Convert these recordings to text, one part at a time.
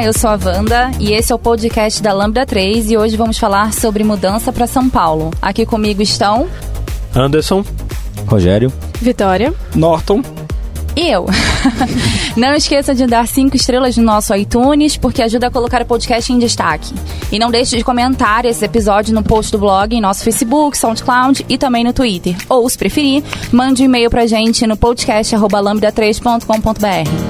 Olá, eu sou a Wanda e esse é o podcast da Lambda 3 e hoje vamos falar sobre mudança para São Paulo. Aqui comigo estão Anderson, Rogério, Vitória, Norton. e eu. não esqueça de dar cinco estrelas no nosso iTunes, porque ajuda a colocar o podcast em destaque. E não deixe de comentar esse episódio no post do blog, em nosso Facebook, SoundCloud e também no Twitter. Ou, se preferir, mande um e-mail pra gente no podcast.lambda3.com.br.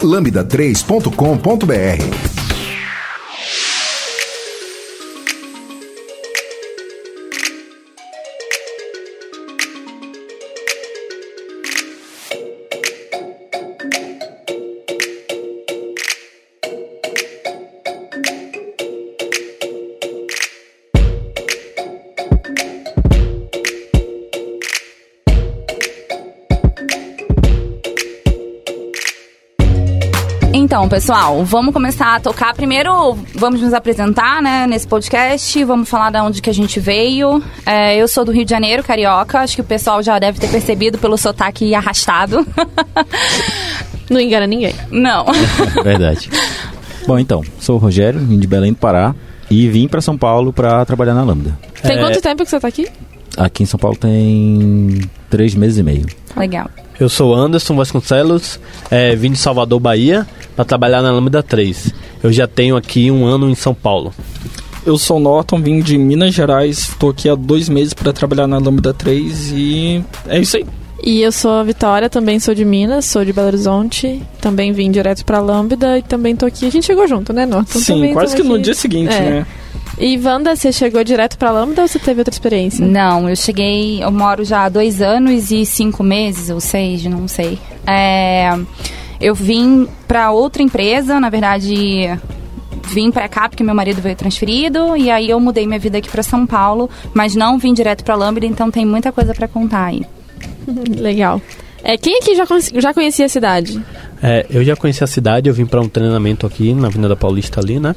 lambda3.com.br. Então, pessoal, vamos começar a tocar. Primeiro, vamos nos apresentar, né, nesse podcast. Vamos falar de onde que a gente veio. É, eu sou do Rio de Janeiro, carioca. Acho que o pessoal já deve ter percebido pelo sotaque arrastado. não engana ninguém. Não. verdade. Bom, então, sou o Rogério, vim de Belém do Pará e vim para São Paulo para trabalhar na Lambda. Tem É. quanto tempo que você tá aqui? Aqui em São Paulo tem três meses e meio. Legal. Eu sou Anderson Vasconcelos, é, vim de Salvador, Bahia, para trabalhar na Lambda 3. Eu já tenho aqui um ano em São Paulo. Eu sou Norton, vim de Minas Gerais, estou aqui há dois meses para trabalhar na Lambda 3 e é isso aí. E eu sou a Vitória, também sou de Minas, sou de Belo Horizonte, também vim direto pra Lambda e também tô aqui. A gente chegou junto, né, Norton? Sim, Também quase que no aqui. dia seguinte, É. né? E Wanda, você chegou direto pra Lambda ou você teve outra experiência? Não, eu cheguei, eu moro já há dois anos e cinco meses, ou seis, não sei. É, eu vim para outra empresa, na verdade, vim para cá porque meu marido veio transferido e aí eu mudei minha vida aqui para São Paulo, mas não vim direto para Lambda, então tem muita coisa para contar aí. Legal. É, quem aqui já, já conhecia a cidade? É, eu já conheci a cidade, eu vim para um treinamento aqui na Avenida Paulista ali, né?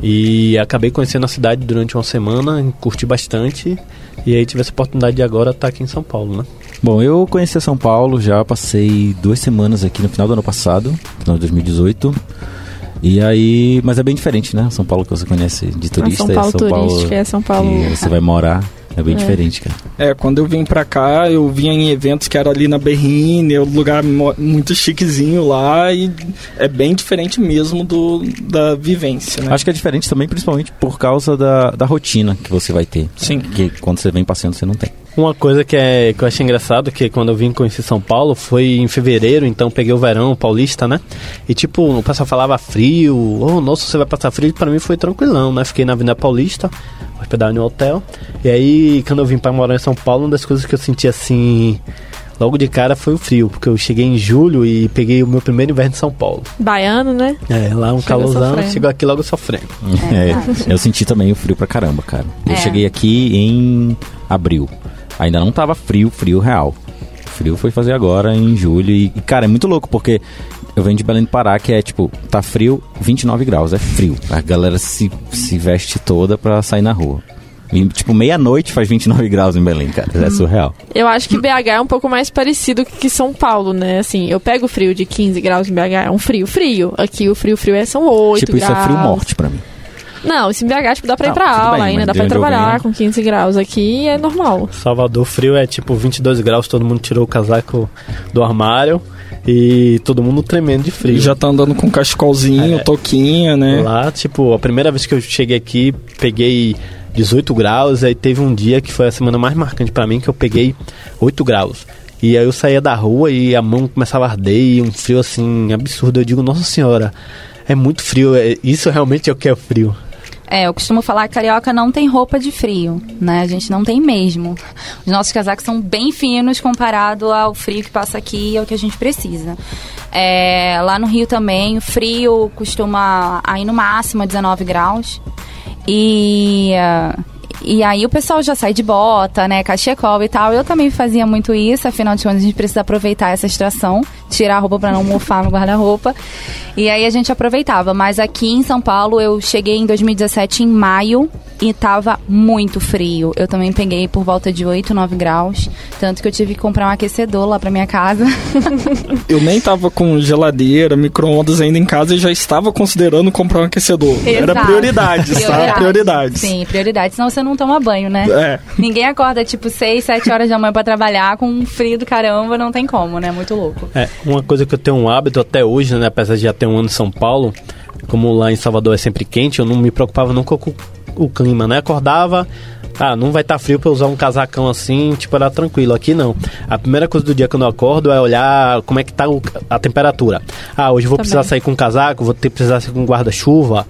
E acabei conhecendo a cidade durante uma semana, curti bastante. E aí tive essa oportunidade de agora estar aqui em São Paulo, né? Bom, eu conheci São Paulo, já passei duas semanas aqui no final do ano passado, final de 2018. E aí, mas é bem diferente, né? São Paulo que você conhece de turista a São Paulo é São Paulo turística, é São Paulo... que você vai morar. É bem É. diferente, cara. É, quando eu vim pra cá, eu vinha em eventos que era ali na Berrine, um lugar muito chiquezinho lá e é bem diferente mesmo do, da vivência, né? Acho que é diferente também, principalmente por causa da, da rotina que você vai ter. Sim. Que quando você vem passeando, você não tem. Uma coisa que, é, que eu achei engraçado, que quando eu vim conhecer São Paulo, foi em fevereiro, então peguei o verão paulista, né? E tipo, o pessoal falava frio, oh, nossa, você vai passar frio, pra mim foi tranquilão, né? Fiquei na Avenida Paulista, hospedado em um hotel, e aí quando eu vim pra morar em São Paulo, uma das coisas que eu senti assim, logo de cara foi o frio, porque eu cheguei em julho e peguei o meu primeiro inverno em São Paulo. Baiano, né? É, lá um Chegou calorzão, sofrendo. chegou aqui logo sofrendo. É, eu senti também o frio pra caramba, cara. Eu É. cheguei aqui em abril. Ainda não tava frio, frio real. O frio foi fazer agora em julho. E, cara, é muito louco, porque eu venho de Belém do Pará, que é tipo, tá frio, 29 graus, é frio. A galera se, se veste toda pra sair na rua. E, tipo, meia-noite faz 29 graus em Belém, cara. É surreal. Eu acho que BH é um pouco mais parecido que São Paulo, né? Assim, eu pego o frio de 15 graus em BH, é um frio frio. Aqui o frio frio é são 8 tipo, graus. isso é frio morte pra mim. Não, esse BH, tipo, dá pra ir pra aula bem, ainda, mas dá pra trabalhar com 15 graus. Aqui é normal. Salvador frio é tipo 22 graus, todo mundo tirou o casaco do armário. E todo mundo tremendo de frio. Já tá andando com cachecolzinho, É. toquinha, né? Lá, tipo, a primeira vez que eu cheguei aqui, peguei 18 graus, aí teve um dia que foi a semana mais marcante pra mim, que eu peguei 8 graus. E aí eu saía da rua e a mão começava a arder e um frio assim, absurdo. Eu digo, nossa senhora, é muito frio, é- isso realmente é o que é frio. É, eu costumo falar que carioca não tem roupa de frio, né? A gente não tem mesmo. Os nossos casacos são bem finos comparado ao frio que passa aqui e ao que a gente precisa. É, lá no Rio também, o frio costuma aí no máximo a 19 graus. E, ah, e aí o pessoal já sai de bota, né? Cachecol e tal. Eu também fazia muito isso, afinal de contas a gente precisa aproveitar essa estação, tirar a roupa para não mofar no guarda-roupa. E aí a gente aproveitava. Mas aqui em São Paulo eu cheguei em 2017 em maio e tava muito frio. Eu também peguei por volta de 8, 9 graus. Tanto que eu tive que comprar um aquecedor lá pra minha casa. Eu nem tava com geladeira, micro-ondas ainda em casa e já estava considerando comprar um aquecedor. Era Exato. prioridades, tá? Prioridades. Sim, prioridades. Senão você não toma banho, né? É. Ninguém acorda tipo 6, 7 horas da manhã pra trabalhar com um frio do caramba, não tem como, né? Muito louco. É, uma coisa que eu tenho um hábito até hoje, né, apesar de já ter um ano em São Paulo, como lá em Salvador é sempre quente, eu não me preocupava nunca com o clima, né? Acordava, ah, não vai estar frio pra eu usar um casacão assim, tipo, era tranquilo. Aqui não. A primeira coisa do dia que eu acordo é olhar como é que tá o- a temperatura. Ah, hoje eu vou Também. precisar sair com casaco, vou ter que precisar sair com guarda-chuva.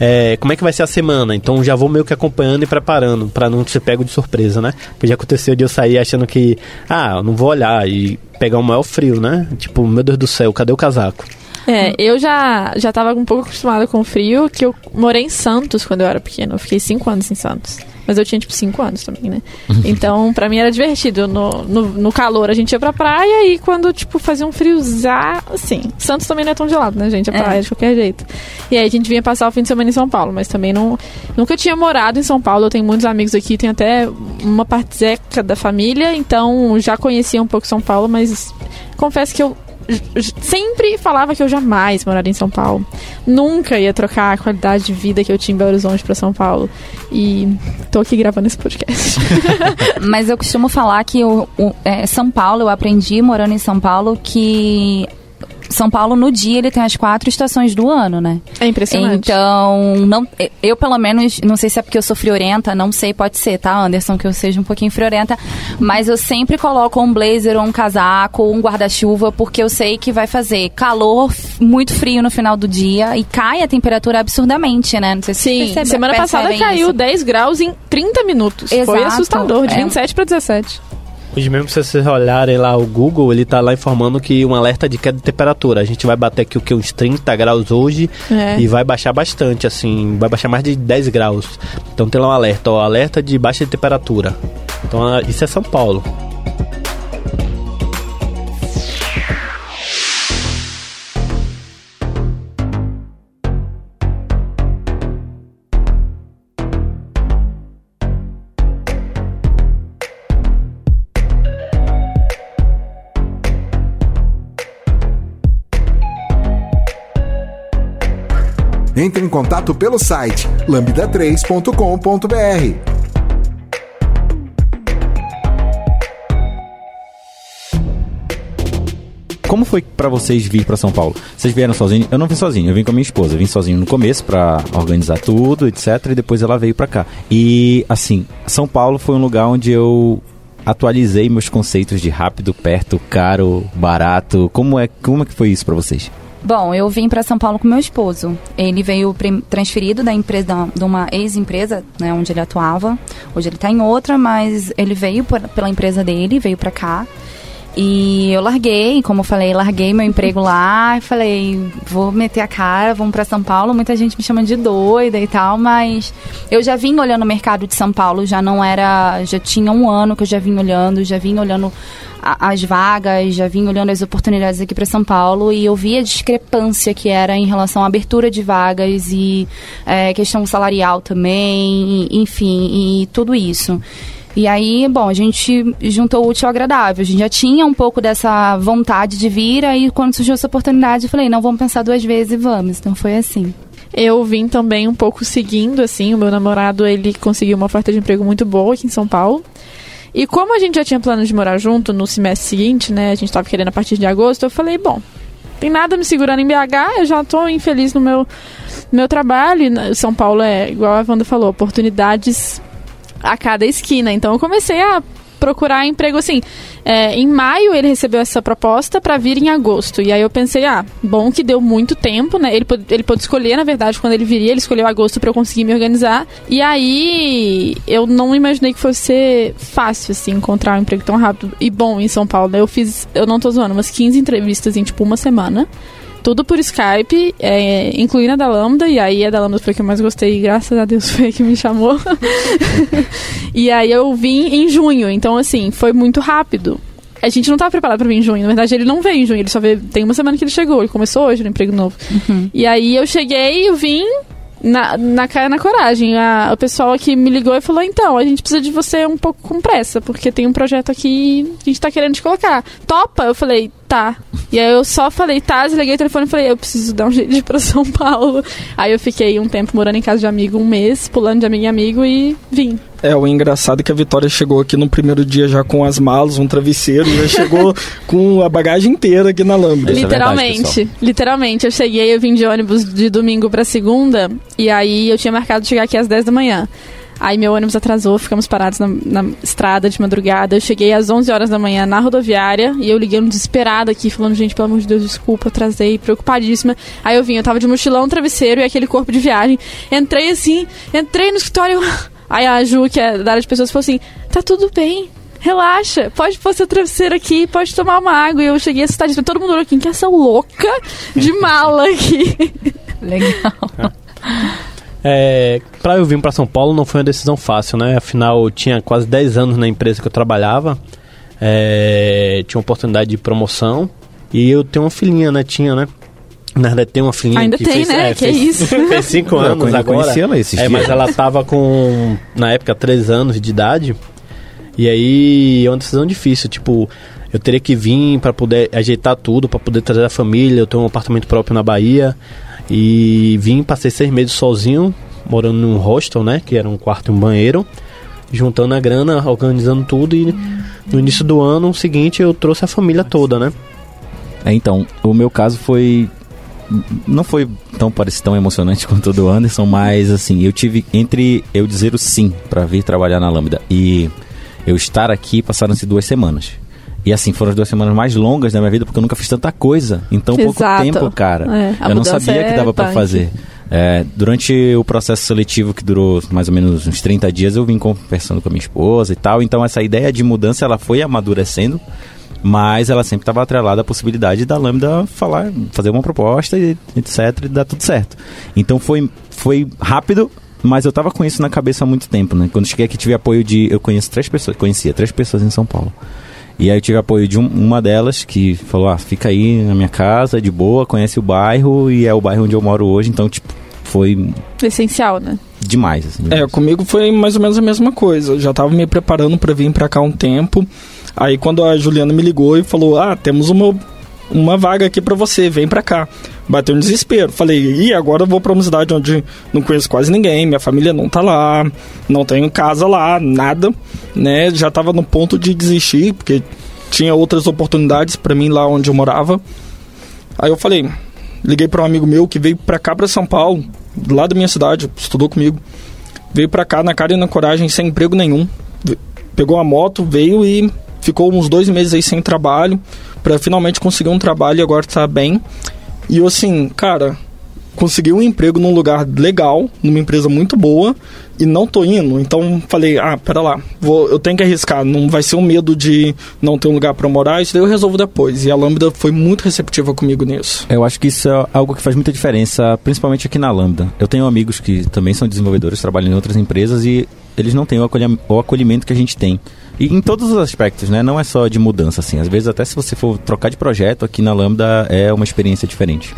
É, como é que vai ser a semana? Então já vou meio que acompanhando e preparando pra não ser pego de surpresa, né? Porque já aconteceu de eu sair achando que, ah, eu não vou olhar e pegar o maior frio, né? Tipo, meu Deus do céu, cadê o casaco? É, eu já, já tava um pouco acostumada com o frio, que eu morei em Santos quando eu era pequena. Eu fiquei cinco anos em Santos. Mas eu tinha, tipo, cinco anos também, né? Então, pra mim era divertido. No, no, no calor a gente ia pra praia e quando, tipo, fazia um friozar, assim. Santos também não é tão gelado, né, gente? A É. praia de qualquer jeito. E aí a gente vinha passar o fim de semana em São Paulo, mas também não. Nunca tinha morado em São Paulo. Eu tenho muitos amigos aqui, tenho até uma partezeca da família, então já conhecia um pouco São Paulo, mas confesso que eu sempre falava que eu jamais moraria em São Paulo. Nunca ia trocar a qualidade de vida que eu tinha em Belo Horizonte pra São Paulo. E tô aqui gravando esse podcast. Mas eu costumo falar que o, o- é, São Paulo, eu aprendi morando em São Paulo que São Paulo no dia ele tem as quatro estações do ano, né? É impressionante. Então, não, eu pelo menos, não sei se é porque eu sou friorenta, não sei, pode ser, tá, Anderson, que eu seja um pouquinho friorenta, mas eu sempre coloco um blazer ou um casaco ou um guarda-chuva, porque eu sei que vai fazer calor, muito frio no final do dia e cai a temperatura absurdamente, né? Não sei se Sim, percebe- semana passada caiu isso. 10 graus em 30 minutos. Foi Exato. assustador, de É. 27 pra 17. Hoje mesmo, se vocês olharem lá o Google, ele tá lá informando que um alerta de queda de temperatura. A gente vai bater aqui o que? Uns 30 graus hoje É. e vai baixar bastante, assim, vai baixar mais de 10 graus. Então tem lá um alerta, ó, alerta de baixa de temperatura. Então ah, isso é São Paulo. Entre em contato pelo site lambda3.com.br. Como foi pra vocês vir pra São Paulo? Vocês vieram sozinhos? Eu não vim sozinho, eu vim com a minha esposa. Eu vim sozinho no começo pra organizar tudo, etc. E depois ela veio pra cá. E, assim, São Paulo foi um lugar onde eu atualizei meus conceitos de rápido, perto, caro, barato. Como é, como é que foi isso pra vocês? Bom, eu vim para São Paulo com meu esposo. Ele veio transferido da empresa, de uma ex-empresa, né, onde ele atuava. Hoje ele está em outra, mas ele veio por- pela empresa dele, veio para cá. E eu larguei, como eu falei, larguei meu emprego lá falei, vou meter a cara, vamos para São Paulo. Muita gente me chama de doida e tal, mas eu já vim olhando o mercado de São Paulo, já não era, já tinha um ano que eu já vim olhando, já vim olhando a- as vagas, já vim olhando as oportunidades aqui para São Paulo e eu vi a discrepância que era em relação à abertura de vagas e é, questão salarial também, enfim, e tudo isso. E aí, bom, a gente juntou o útil ao agradável. A gente já tinha um pouco dessa vontade de vir, aí quando surgiu essa oportunidade, eu falei, não, vamos pensar duas vezes e vamos. Então foi assim. Eu vim também um pouco seguindo, assim, o meu namorado, ele conseguiu uma oferta de emprego muito boa aqui em São Paulo. E como a gente já tinha plano de morar junto no semestre seguinte, né? A gente tava querendo a partir de agosto, eu falei, bom, tem nada me segurando em BH, eu já tô infeliz no meu, no meu trabalho. Na- São Paulo é, igual a Wanda falou, oportunidades a cada esquina. Então eu comecei a procurar emprego assim. É, em maio ele recebeu essa proposta para vir em agosto. E aí eu pensei, ah, bom que deu muito tempo, né? Ele pôde, ele pôde escolher, na verdade, quando ele viria, ele escolheu agosto para eu conseguir me organizar. E aí eu não imaginei que fosse fácil, assim, encontrar um emprego tão rápido e bom em São Paulo. Eu fiz, eu não tô zoando, umas 15 entrevistas em tipo uma semana. Tudo por Skype, é, incluindo a da Lambda, e aí a da Lambda foi que eu mais gostei, e graças a Deus foi a que me chamou. e aí eu vim em junho, então assim, foi muito rápido. A gente não tava preparado pra vir em junho, na verdade ele não veio em junho, ele só veio, tem uma semana que ele chegou, ele começou hoje no emprego novo. E aí eu cheguei, eu vim na, na cara na coragem. A, o pessoal aqui me ligou e falou: então, a gente precisa de você um pouco com pressa, porque tem um projeto aqui e a gente tá querendo te colocar. Topa? Eu falei, tá. E aí eu só falei, tá, desliguei o telefone e falei, eu preciso dar um jeito de ir pra São Paulo. Aí eu fiquei um tempo morando em casa de amigo, um mês, pulando de amigo em amigo e vim. É, o engraçado é que a Vitória chegou aqui no primeiro dia já com as malas, um travesseiro, e já chegou com a bagagem inteira aqui na Lambda. Isso é verdade, literalmente, literalmente. Eu cheguei, eu vim de ônibus de domingo pra segunda, e aí eu tinha marcado chegar aqui às 10 da manhã. Aí meu ônibus atrasou, ficamos parados na, na estrada de madrugada. Eu cheguei às 11 horas da manhã na rodoviária e eu liguei um desesperado aqui, falando: gente, pelo amor de Deus, desculpa, atrasei, preocupadíssima. Aí eu vim, eu tava de mochilão, travesseiro e aquele corpo de viagem. Entrei assim, entrei no escritório. Aí a Ju, que é da área de pessoas, falou assim: tá tudo bem. Relaxa, pode pôr seu travesseiro aqui, pode tomar uma água. E eu cheguei assustadíssima. Todo mundo olhou aqui, que é essa louca de mala aqui. Legal. É, para eu vir para São Paulo não foi uma decisão fácil, né? Afinal, eu tinha quase 10 anos na empresa que eu trabalhava, é, tinha uma oportunidade de promoção e eu tenho uma filhinha, né? Tinha, né? Na verdade, tem uma filhinha Ainda que tem, fez, né? é, que fez, isso. fez cinco Eu anos agora. conheci ela esses é, dias. mas ela tava com, na época, 3 anos de idade. E aí é uma decisão difícil, tipo, eu teria que vir para poder ajeitar tudo, para poder trazer a família. Eu tenho um apartamento próprio na Bahia e vim, passei seis meses sozinho, morando num hostel, né, que era um quarto e um banheiro, juntando a grana, organizando tudo e no início do ano seguinte eu trouxe a família toda, né? É, então, o meu caso foi. Não foi tão parecido, tão emocionante quanto o do Anderson, mas assim, eu tive entre eu dizer o sim pra vir trabalhar na Lambda e eu estar aqui, passaram-se duas semanas. E assim, foram as duas semanas mais longas da minha vida, porque eu nunca fiz tanta coisa em tão pouco Exato. tempo, cara. É, eu não sabia que é dava pra punk. fazer. É, durante o processo seletivo que durou mais ou menos uns 30 dias, eu vim conversando com a minha esposa e tal. Então essa ideia de mudança ela foi amadurecendo, mas ela sempre estava atrelada à possibilidade da Lambda falar, fazer uma proposta e etc e dar tudo certo. Então foi foi rápido, mas eu tava com isso na cabeça há muito tempo, né? Quando cheguei aqui tive apoio de eu conheço três pessoas, conhecia três pessoas em São Paulo. E aí eu tive apoio de um- uma delas que falou: "Ah, fica aí na minha casa de boa, conhece o bairro e é o bairro onde eu moro hoje", então tipo foi Essencial, né? demais assim. É, comigo foi mais ou menos a mesma coisa. Eu já tava me preparando pra vir pra cá um tempo. Aí quando a Juliana me ligou e falou: "Ah, temos uma uma vaga aqui pra você, vem pra cá". Bateu um desespero. Falei: "E agora eu vou pra uma cidade onde não conheço quase ninguém, minha família não tá lá, não tenho casa lá, nada", né? Já tava no ponto de desistir, porque tinha outras oportunidades pra mim lá onde eu morava. Aí eu falei, liguei para um amigo meu que veio pra cá pra São Paulo, lá da minha cidade, estudou comigo. Veio pra cá na cara e na coragem, sem emprego nenhum. Pegou a moto, veio e ficou uns dois meses aí sem trabalho, pra finalmente conseguir um trabalho e agora tá bem. E eu assim, cara, consegui um emprego num lugar legal, numa empresa muito boa, e não tô indo. Então falei, ah, pera lá, vou, eu tenho que arriscar, não vai ser um medo de não ter um lugar pra morar, isso daí eu resolvo depois. E a Lambda foi muito receptiva comigo nisso. Eu acho que isso é algo que faz muita diferença, principalmente aqui na Lambda. Eu tenho amigos que também são desenvolvedores, trabalham em outras empresas e eles não têm o acolhimento que a gente tem. E em todos os aspectos, né? Não é só de mudança, assim. Às vezes, até se você for trocar de projeto aqui na Lambda, é uma experiência diferente.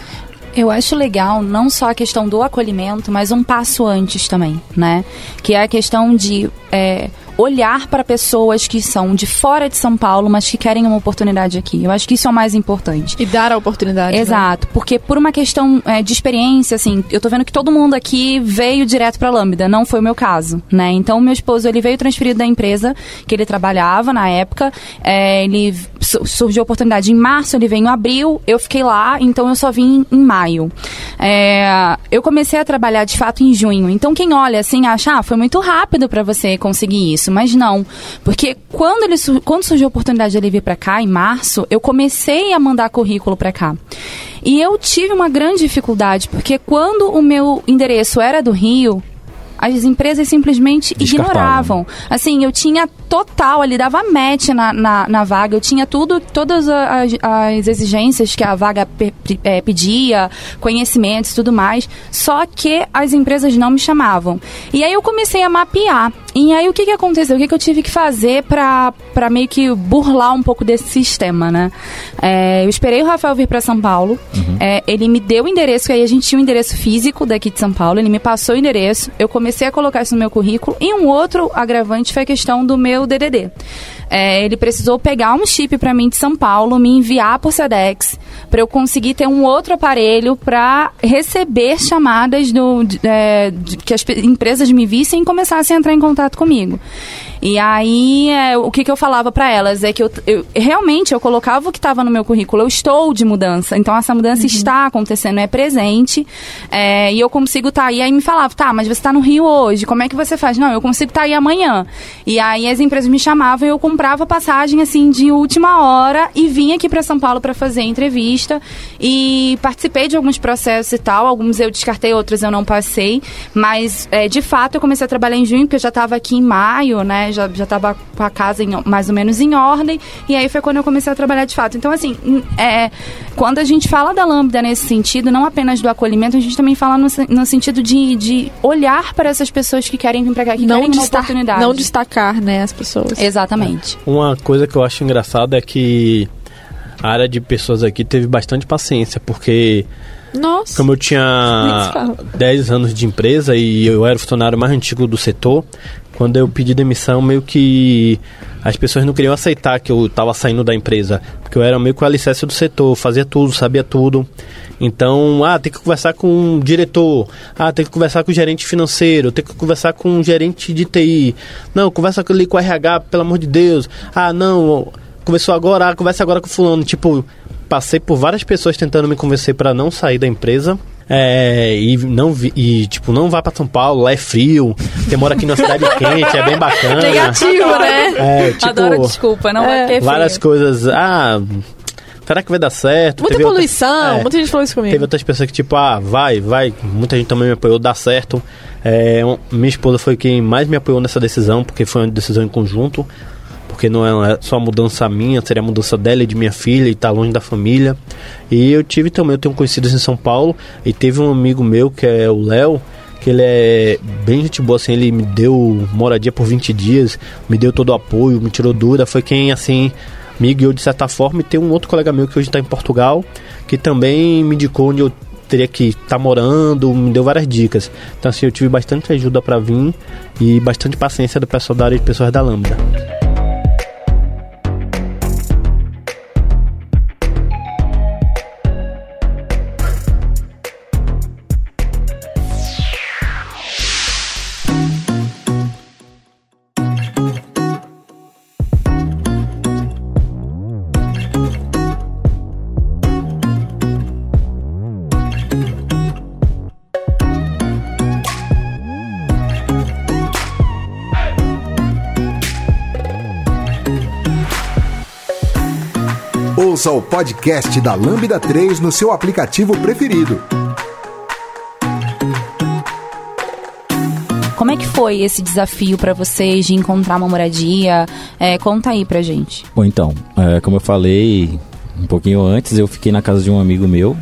Eu acho legal não só a questão do acolhimento, mas um passo antes também, né? Que é a questão de é, olhar para pessoas que são de fora de São Paulo, mas que querem uma oportunidade aqui. Eu acho que isso é o mais importante. E dar a oportunidade. né? Exato, porque por uma questão é, de experiência, assim, eu tô vendo que todo mundo aqui veio direto pra Lambda, não foi o meu caso, né? Então, meu esposo, ele veio transferido da empresa que ele trabalhava na época, é, ele su- surgiu a oportunidade em março, ele veio em abril, eu fiquei lá, então eu só vim em maio. É, eu comecei a trabalhar de fato em junho, então quem olha assim acha, ah, foi muito rápido pra você conseguir isso, mas não, porque quando ele quando surgiu a oportunidade de ele vir pra cá em março, eu comecei a mandar currículo pra cá. E eu tive uma grande dificuldade, porque quando o meu endereço era do Rio, as empresas simplesmente ignoravam. Assim, eu tinha total ali, dava match na, na, na vaga, eu tinha tudo, todas as, as exigências que a vaga pe- eh, pedia, conhecimentos e tudo mais, só que as empresas não me chamavam. E aí eu comecei a mapear. E aí o que, que aconteceu? O que, que eu tive que fazer pra meio que burlar um pouco desse sistema, né? É, eu esperei o Rafael vir pra São Paulo, é, ele me deu o endereço, aí a gente tinha um endereço físico daqui de São Paulo, ele me passou o endereço, eu comecei a colocar isso no meu currículo, e um outro agravante foi a questão do meu DDD. É, ele precisou pegar um chip pra mim de São Paulo, me enviar por Sedex, pra eu conseguir ter um outro aparelho pra receber chamadas do, de- é, de- que as empresas me vissem e começassem a entrar em contato comigo. E aí, é, o que, que eu falava pra elas é que eu, eu- realmente eu colocava o que estava no meu currículo. Eu estou de mudança, então essa mudança está acontecendo, é presente. é, e eu consigo estar aí. Aí me falava, tá, mas você está no Rio hoje, como é que você faz? Não, eu consigo estar aí amanhã. E aí as empresas me chamavam e eu comprava passagem assim de última hora e vinha aqui para São Paulo para fazer a entrevista. E participei de alguns processos e tal. Alguns eu descartei, outros eu não passei. Mas é, de fato eu comecei a trabalhar em junho, porque eu já estava aqui em maio, né? Já, já tava com a casa em- mais ou menos em ordem. E aí foi quando eu comecei a trabalhar de fato. Então, assim, é, quando a gente fala da Lambda nesse sentido, não apenas do acolhimento, a gente também fala no, no sentido de, de olhar para essas pessoas que querem vir para cá, que Não, querem uma destacar, oportunidade. não destacar, né, as pessoas. Exatamente. Uma coisa que eu acho engraçada é que a área de pessoas aqui teve bastante paciência, porque Nossa. como eu tinha fala. 10 anos de empresa e eu era o funcionário mais antigo do setor, quando eu pedi demissão, meio que as pessoas não queriam aceitar que eu estava saindo da empresa, porque eu era meio que o alicerce do setor, fazia tudo, sabia tudo. Então, ah, tem que conversar com o diretor, ah, tem que conversar com o gerente financeiro, tem que conversar com o gerente de TI. Não, conversa ali com o RH, pelo amor de Deus. Ah, não, conversou agora, ah, conversa agora com fulano. Tipo, passei por várias pessoas tentando me convencer para não sair da empresa. É, e não vi- e tipo, não vá pra São Paulo, lá é frio, você mora aqui numa cidade quente, é bem bacana. Negativo, né? É, tipo, Adoro desculpa, não É. vai ter várias frio. coisas. Ah, será que vai dar certo? Muita Teve poluição, é. muita gente falou isso comigo. Teve outras pessoas que, tipo, ah, vai, vai. Muita gente também me apoiou, dá certo. É, minha esposa foi quem mais me apoiou nessa decisão, porque foi uma decisão em conjunto. Porque não é só a mudança minha, seria mudança dela e de minha filha e tá longe da família. E eu tive também, eu tenho conhecidos em São Paulo. E teve um amigo meu, que é o Léo, que ele é bem gente boa, assim, ele me deu moradia por 20 dias, me deu todo o apoio, me tirou dúvida, foi quem, assim, me guiou de certa forma. E tem um outro colega meu que hoje está em Portugal, que também me indicou onde eu teria que estar morando, me deu várias dicas. Então, assim, eu tive bastante ajuda para vir e bastante paciência do pessoal da área de pessoas da Lambda. Podcast da Lambda 3 no seu aplicativo preferido. Como é que foi esse desafio pra vocês de encontrar uma moradia? É, conta aí pra gente. Bom, então, é, como eu falei um pouquinho antes, eu fiquei na casa de um amigo meu,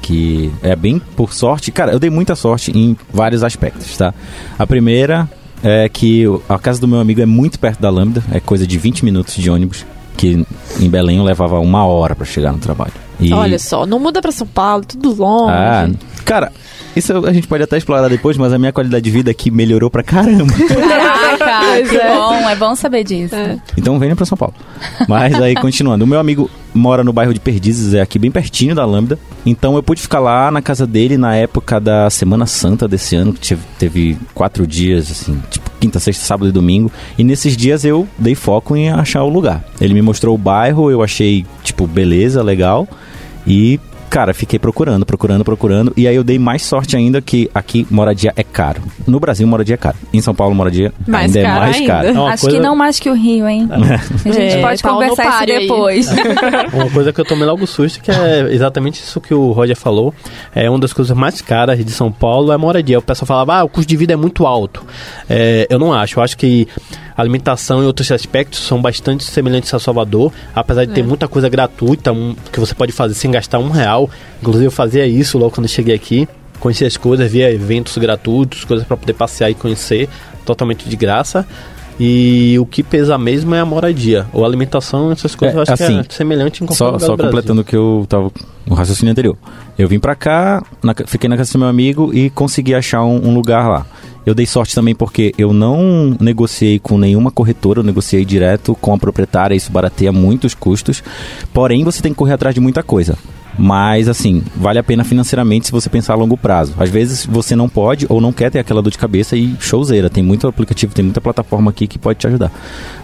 que é bem por sorte. Cara, eu dei muita sorte em vários aspectos, tá? A primeira é que a casa do meu amigo é muito perto da Lambda, é coisa de 20 minutos de ônibus, que em Belém eu levava uma hora pra chegar no trabalho. E- Olha só, não muda pra São Paulo, tudo longe. Ah, cara, isso a gente pode até explorar depois, mas a minha qualidade de vida aqui melhorou pra caramba. Cara, Pois que é. bom, é bom saber disso. Então venha pra São Paulo. Mas aí, continuando. O meu amigo mora no bairro de Perdizes, é aqui bem pertinho da Lambda. Então eu pude ficar lá na casa dele na época da Semana Santa desse ano, que teve, teve quatro dias, assim, tipo quinta, sexta, sábado e domingo. E nesses dias eu dei foco em achar o lugar. Ele me mostrou o bairro, eu achei, tipo, beleza, legal. E, cara, fiquei procurando, procurando, procurando. E aí eu dei mais sorte ainda que aqui moradia é caro. No Brasil, moradia é caro. Em São Paulo, moradia Mais ainda é mais ainda. caro. É Acho coisa- que não mais que o Rio, hein? A gente É, pode conversar isso depois. Uma coisa que eu tomei logo susto, que é exatamente isso que o Roger falou. É uma das coisas mais caras de São Paulo é a moradia. O pessoal falava, ah, o custo de vida é muito alto. É, eu não acho. Eu acho que a alimentação e outros aspectos são bastante semelhantes a Salvador. Apesar de ter muita coisa gratuita um, que você pode fazer sem gastar um real. Inclusive eu fazia isso logo quando cheguei aqui. Conhecia as coisas, via eventos gratuitos, coisas para poder passear e conhecer, totalmente de graça. E o que pesa mesmo é a moradia. Ou a alimentação, essas coisas, É, eu acho assim, que é semelhante em Só, só completando o que eu tava. O raciocínio anterior. Eu vim pra cá, na fiquei na casa do meu amigo e consegui achar um, um lugar lá. Eu dei sorte também porque eu não negociei com nenhuma corretora, eu negociei direto com a proprietária, isso barateia muitos custos. Porém, você tem que correr atrás de muita coisa. Mas, assim, vale a pena financeiramente se você pensar a longo prazo. Às vezes você não pode ou não quer ter aquela dor de cabeça e showzeira. Tem muito aplicativo, tem muita plataforma aqui que pode te ajudar.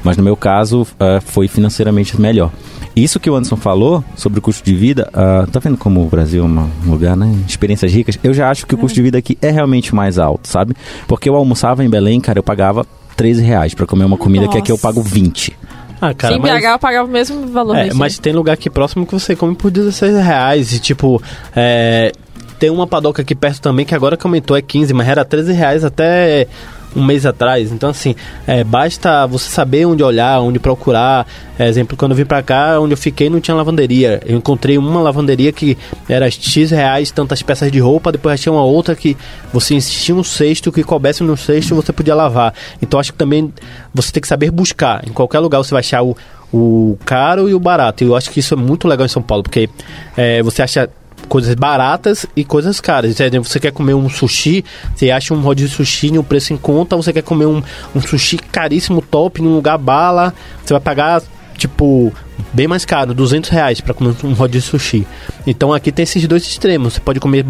Mas no meu caso, eh, foi financeiramente melhor. Isso que o Anderson falou sobre o custo de vida, ah, tá vendo como o Brasil é um lugar, né? Experiências ricas. Eu já acho que o custo de vida aqui é realmente mais alto, sabe? Porque eu almoçava em Belém, cara, eu pagava 13 reais pra comer uma comida que aqui eu pago 20. Ah, cara, Sim, mas... BH eu pagava o mesmo valor. É, mas tem lugar aqui próximo que você come por 16 reais. E tipo, é, tem uma padoca aqui perto também que agora que aumentou é 15, mas era 13 reais até um mês atrás. Então, assim, é, basta você saber onde olhar, onde procurar. É, exemplo, quando eu vim pra cá, onde eu fiquei não tinha lavanderia. Eu encontrei uma lavanderia que era X reais, tantas peças de roupa. Depois achei uma outra que você insistia um cesto, que coubesse no cesto você podia lavar. Então, acho que também você tem que saber buscar. Em qualquer lugar você vai achar o, o caro e o barato. E eu acho que isso é muito legal em São Paulo, porque é, você acha coisas baratas e coisas caras. Exemplo, você quer comer um sushi, você acha um rodízio de sushi em um preço em conta, você quer comer um, um sushi caríssimo, top, num lugar bala, você vai pagar, tipo, bem mais caro, 200 reais pra comer um rodízio de sushi. Então aqui tem esses dois extremos, você pode comer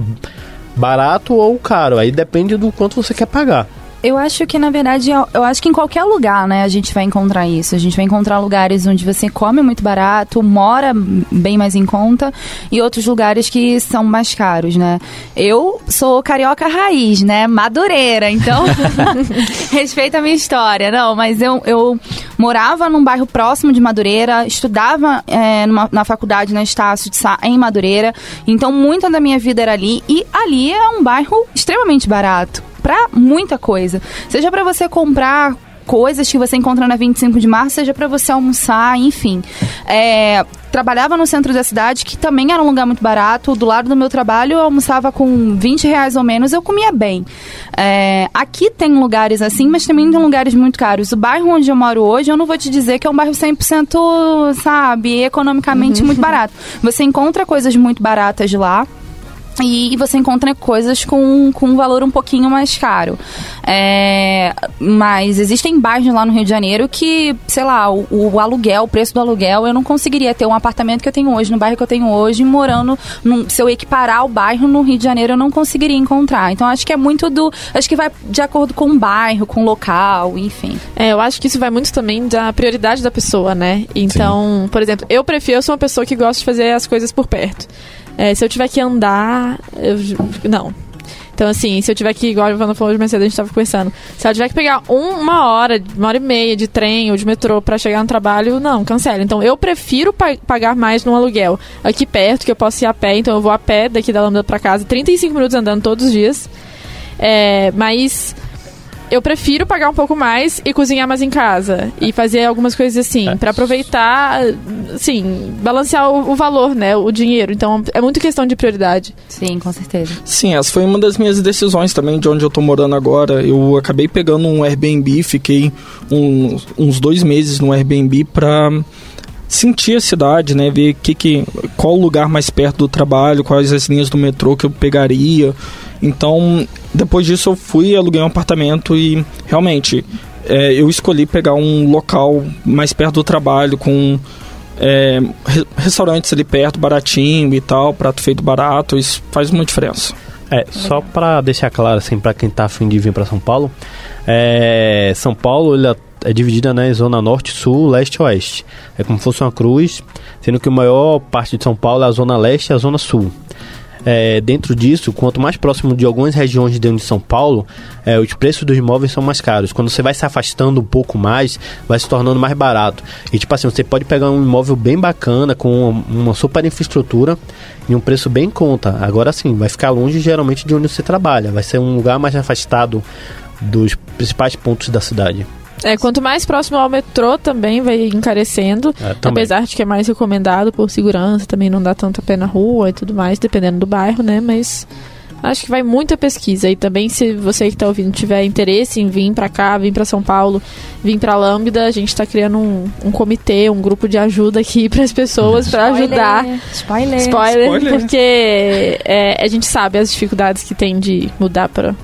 barato ou caro, aí depende do quanto você quer pagar. Eu acho que, na verdade, eu, acho que em qualquer lugar, né, a gente vai encontrar isso. A gente vai encontrar lugares onde você come muito barato, mora bem mais em conta, e outros lugares que são mais caros, né? Eu sou carioca raiz, né? Madureira, então respeita a minha história. Não, mas eu, eu morava num bairro próximo de Madureira, estudava é, numa- na faculdade na Estácio de Sá, em Madureira, então muita da minha vida era ali, e ali é um bairro extremamente barato pra muita coisa. Seja pra você comprar coisas que você encontra na 25 de março, seja pra você almoçar, enfim. É, trabalhava no centro da cidade, que também era um lugar muito barato. Do lado do meu trabalho, eu almoçava com 20 reais ou menos, eu comia bem. É, aqui tem lugares assim, mas também tem lugares muito caros. O bairro onde eu moro hoje, eu não vou te dizer que é um bairro 100%, sabe, economicamente muito barato. Você encontra coisas muito baratas lá. E você encontra coisas com, com um valor um pouquinho mais caro. É, mas existem bairros lá no Rio de Janeiro que, sei lá, o, o aluguel, o preço do aluguel, eu não conseguiria ter um apartamento que eu tenho hoje, no bairro que eu tenho hoje, morando. Num, se eu equiparar o bairro no Rio de Janeiro, eu não conseguiria encontrar. Então acho que é muito do. Acho que vai de acordo com o bairro, com o local, enfim. É, eu acho que isso vai muito também da prioridade da pessoa, né? Então, por exemplo, eu prefiro, eu sou uma pessoa que gosta de fazer as coisas por perto. É, se eu tiver que andar, eu, não. Então, assim, se eu tiver que, igual a Ivana falou de mais cedo, a gente tava conversando. Se ela tiver que pegar um- uma hora, uma hora e meia de trem ou de metrô pra chegar no trabalho, não, cancela. Então, eu prefiro pa- pagar mais no aluguel aqui perto, que eu posso ir a pé. Então, eu vou a pé daqui da Lambda pra casa, 35 minutos andando todos os dias. É, mas eu prefiro pagar um pouco mais e cozinhar mais em casa. E fazer algumas coisas assim, pra aproveitar, assim, balancear o, o valor, né? O dinheiro. Então, é muito questão de prioridade. Sim, com certeza. Sim, essa foi uma das minhas decisões também de onde eu tô morando agora. Eu acabei pegando um Airbnb, fiquei uns, uns dois meses no Airbnb pra sentir a cidade, né? Ver que, que, qual o lugar mais perto do trabalho, quais as linhas do metrô que eu pegaria. Então, depois disso eu fui, aluguei um apartamento e realmente é, eu escolhi pegar um local mais perto do trabalho, com é, re- restaurantes ali perto, baratinho e tal, prato feito barato, isso faz muita diferença. É, só pra deixar claro, assim, pra quem tá afim de vir pra São Paulo, é, São Paulo ele é dividida né, em zona norte, sul, leste e oeste. É como se fosse uma cruz, sendo que a maior parte de São Paulo é a zona leste e a zona sul. É, dentro disso, quanto mais próximo de algumas regiões de dentro de São Paulo, é, os preços dos imóveis são mais caros. Quando você vai se afastando um pouco mais, vai se tornando mais barato. E tipo assim, você pode pegar um imóvel bem bacana, com uma, uma super infraestrutura e um preço bem em conta. Agora sim, vai ficar longe geralmente de onde você trabalha. Vai ser um lugar mais afastado dos principais pontos da cidade. É, quanto mais próximo ao metrô também vai encarecendo. É, também. Apesar de que é mais recomendado por segurança, também não dá tanta pé na rua e tudo mais, dependendo do bairro, né? Mas acho que vai muita pesquisa. E também, se você que está ouvindo tiver interesse em vir para cá, vir para São Paulo, vir para Lambda, a gente está criando um, um comitê, um grupo de ajuda aqui para as pessoas, para ajudar. Spoiler. Spoiler, Spoiler. porque é, a gente sabe as dificuldades que tem de mudar para.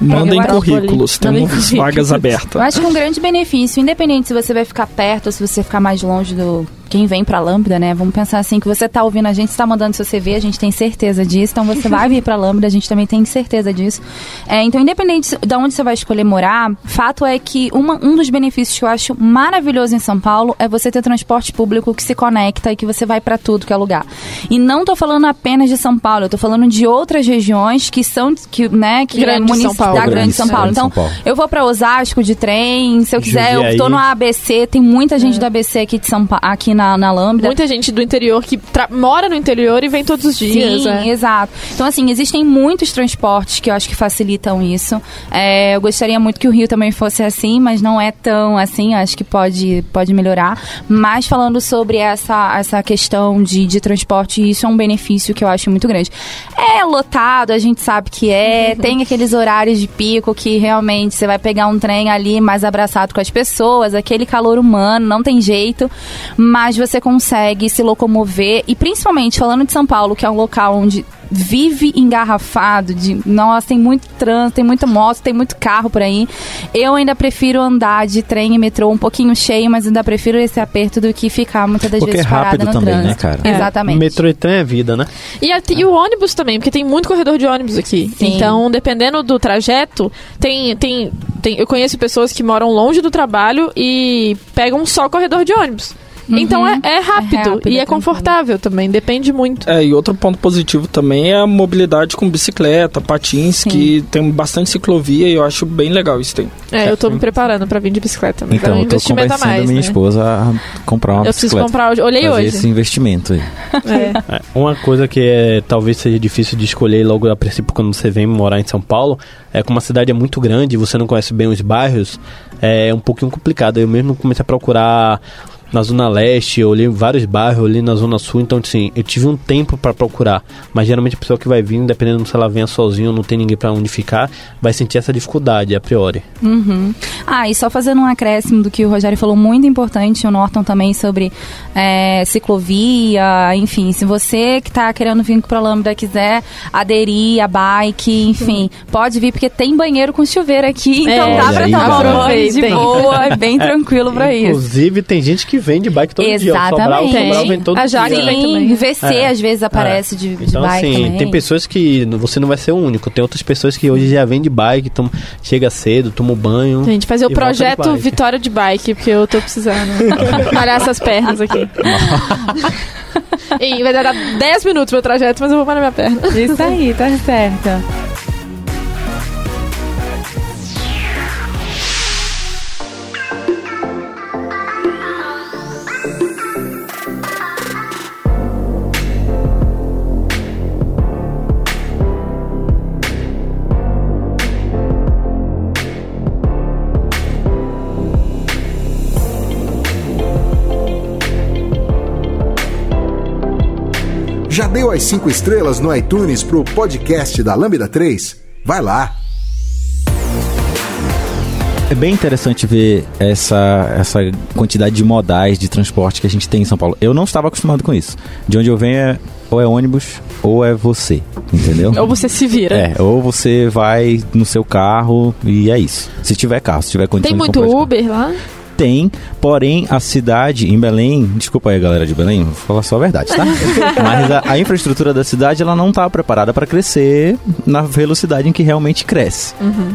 Mandem eu currículos, temos currículos. vagas Eu abertas. acho que um grande benefício, independente se você vai ficar perto ou se você ficar mais longe do quem vem pra Lambda, né? Vamos pensar assim que você tá ouvindo a gente, está mandando seu CV, a gente tem certeza disso. Então você vai vir pra Lambda, a gente também tem certeza disso. É, então, independente de onde você vai escolher morar, fato é que uma- um dos benefícios que eu acho maravilhoso em São Paulo é você ter transporte público que se conecta e que você vai pra tudo que é lugar. E não tô falando apenas de São Paulo, eu tô falando de outras regiões que são que, né, que Grande é São Paulo. da grande São Grande Paulo. São Então, Paulo. eu vou pra Osasco de trem, se eu quiser, eu tô no ABC, tem muita gente do ABC aqui de São aqui na, na Lambda. Muita gente do interior que mora no interior e vem todos os dias. Sim, é. exato. Então, assim, existem muitos transportes que eu acho que facilitam isso. É, eu gostaria muito que o Rio também fosse assim, mas não é tão assim. Acho que pode, pode melhorar. Mas falando sobre essa, essa questão de, de transporte, isso é um benefício que eu acho muito grande. É lotado, a gente sabe que é. Tem aqueles horários de pico que realmente você vai pegar um trem ali mais abraçado com as pessoas, aquele calor humano, não tem jeito. Mas você consegue se locomover. E principalmente falando de São Paulo, que é um local onde vive engarrafado de nossa tem muito trânsito tem muita moto tem muito carro por aí eu ainda prefiro andar de trem e metrô um pouquinho cheio mas ainda prefiro esse aperto do que ficar muitas das Porque vezes é rápido parada no também, né, trânsito cara? É. exatamente Metrô e trem é vida, né? E, a- e o ônibus também, porque tem muito corredor de ônibus aqui. Sim. Então, dependendo do trajeto, tem, tem, tem. Eu conheço pessoas que moram longe do trabalho e pegam só corredor de ônibus. Então é, é rápido, rápido, e é tranquilo. confortável também, depende muito. É, e outro ponto positivo também é a mobilidade com bicicleta, patins, Sim. que tem bastante ciclovia e eu acho bem legal isso tem. É, eu tô me preparando pra vir de bicicleta, mas é Então, um eu tô investimento a convencendo mais. minha né? esposa a comprar uma Eu preciso bicicleta. comprar hoje. Olhei Fazer hoje. esse investimento aí. É. É, uma coisa que é, talvez seja difícil de escolher logo a princípio quando você vem morar em São Paulo é como a cidade é muito grande e você não conhece bem os bairros, é um pouquinho complicado. Eu mesmo comecei a procurar na Zona Leste, eu olhei vários bairros, eu olhei na Zona Sul, então assim, eu tive um tempo para procurar. Mas geralmente a pessoa que vai vir, dependendo se ela venha sozinha ou não tem ninguém para onde ficar, vai sentir essa dificuldade a priori. Uhum. Ah, e só fazendo um acréscimo do que o Rogério falou, muito importante, o Norton também, sobre é, ciclovia, enfim, se você que está querendo vir para Lambda quiser aderir a bike, enfim, pode vir, porque tem banheiro com chuveiro aqui, então É, dá para tomar banho de boa, é bem tranquilo para isso. Inclusive, tem gente que vende bike todo dia. O Sobral, o Exatamente. Sobral vem todo A Jaque dia. vem também. VC É. às vezes aparece de, de Então, bike assim, também. tem pessoas que você não vai ser o único. Tem outras pessoas que hoje já vêm de bike, tom, chega cedo, toma um banho. Gente, fazer o de projeto bike. Vitória de Bike, porque eu tô precisando malhar essas pernas aqui. e vai dar 10 minutos meu trajeto, mas eu vou malhar minha perna. Isso aí, tá certo. Já deu as 5 estrelas no iTunes pro podcast da Lambda 3? Vai lá! É bem interessante ver essa, essa quantidade de modais de transporte que a gente tem em São Paulo. Eu não estava acostumado com isso. De onde eu venho é ou é ônibus ou é você, entendeu? Ou você se vira. É, ou você vai no seu carro e é isso. Se tiver carro, se tiver condição Tem de muito Uber lá? Tem, porém a cidade em Belém, desculpa aí galera de Belém, vou falar só a verdade, tá? Mas a, a infraestrutura da cidade ela não está preparada para crescer na velocidade em que realmente cresce.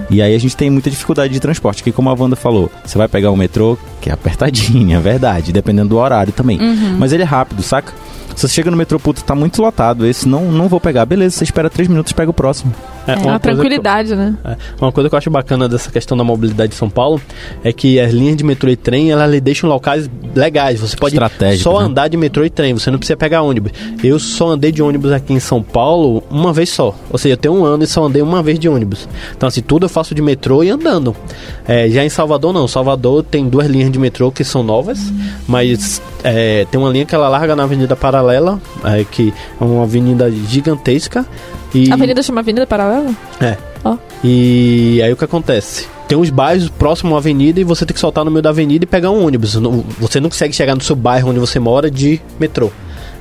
E aí a gente tem muita dificuldade de transporte, que como a Wanda falou, você vai pegar o metrô, que é apertadinho, é verdade, dependendo do horário também. Mas ele é rápido, saca? Se você chega no metrô, puta, tá muito lotado, esse não, não vou pegar. Beleza, você espera três minutos, pega o próximo. É, É uma uma que tranquilidade, né? É, Uma coisa que eu acho bacana dessa questão da mobilidade de São Paulo é que as linhas de metrô e trem, elas lhe deixam locais legais. Você pode só né? andar de metrô e trem, você não precisa pegar ônibus. Eu só andei de ônibus aqui em São Paulo uma vez só. Ou seja, eu tenho um ano e só andei uma vez de ônibus. Então, assim, tudo eu faço de metrô e andando. É, já em Salvador, não. Salvador tem duas linhas de metrô que são novas, mas é, tem uma linha que ela larga na Avenida Paralela, é, que é uma avenida gigantesca. E... A avenida chama Avenida Paralela? É. Ó. E aí o que acontece? Tem uns bairros próximo à avenida e você tem que soltar no meio da avenida e pegar um ônibus. Você não consegue chegar no seu bairro onde você mora de metrô.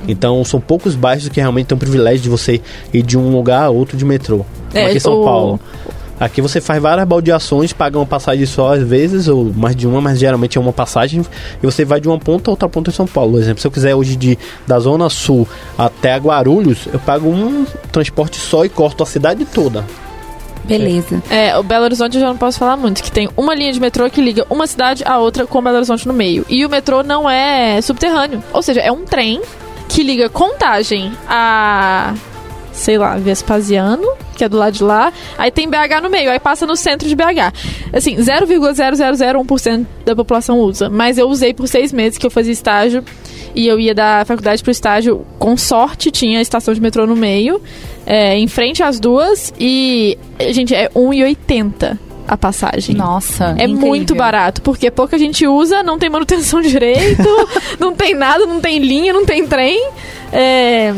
Então são poucos bairros que realmente tem o privilégio de você ir de um lugar a outro de metrô. Como É, aqui em São o- Paulo. Aqui você faz várias baldeações, paga uma passagem só às vezes, ou mais de uma, mas geralmente é uma passagem, e você vai de uma ponta a outra ponta em São Paulo. Por exemplo, se eu quiser hoje de da Zona Sul até a Guarulhos, eu pago um transporte só e corto a cidade toda. Beleza. É, o Belo Horizonte eu já não posso falar muito, que tem uma linha de metrô que liga uma cidade à outra com Belo Horizonte no meio. E o metrô não é subterrâneo. Ou seja, é um trem que liga Contagem a, sei lá, Vespasiano, que é do lado de lá. Aí tem BH no meio, aí passa no centro de BH. Assim, 0,0001% da população usa. Mas eu usei por seis meses que eu fazia estágio. E eu ia da faculdade pro estágio, com sorte, tinha a estação de metrô no meio, é, em frente às duas, e, gente, é 1,80 a passagem. Nossa. É incrível. muito barato, porque pouca gente usa, não tem manutenção direito, não tem nada, não tem linha, não tem trem. É...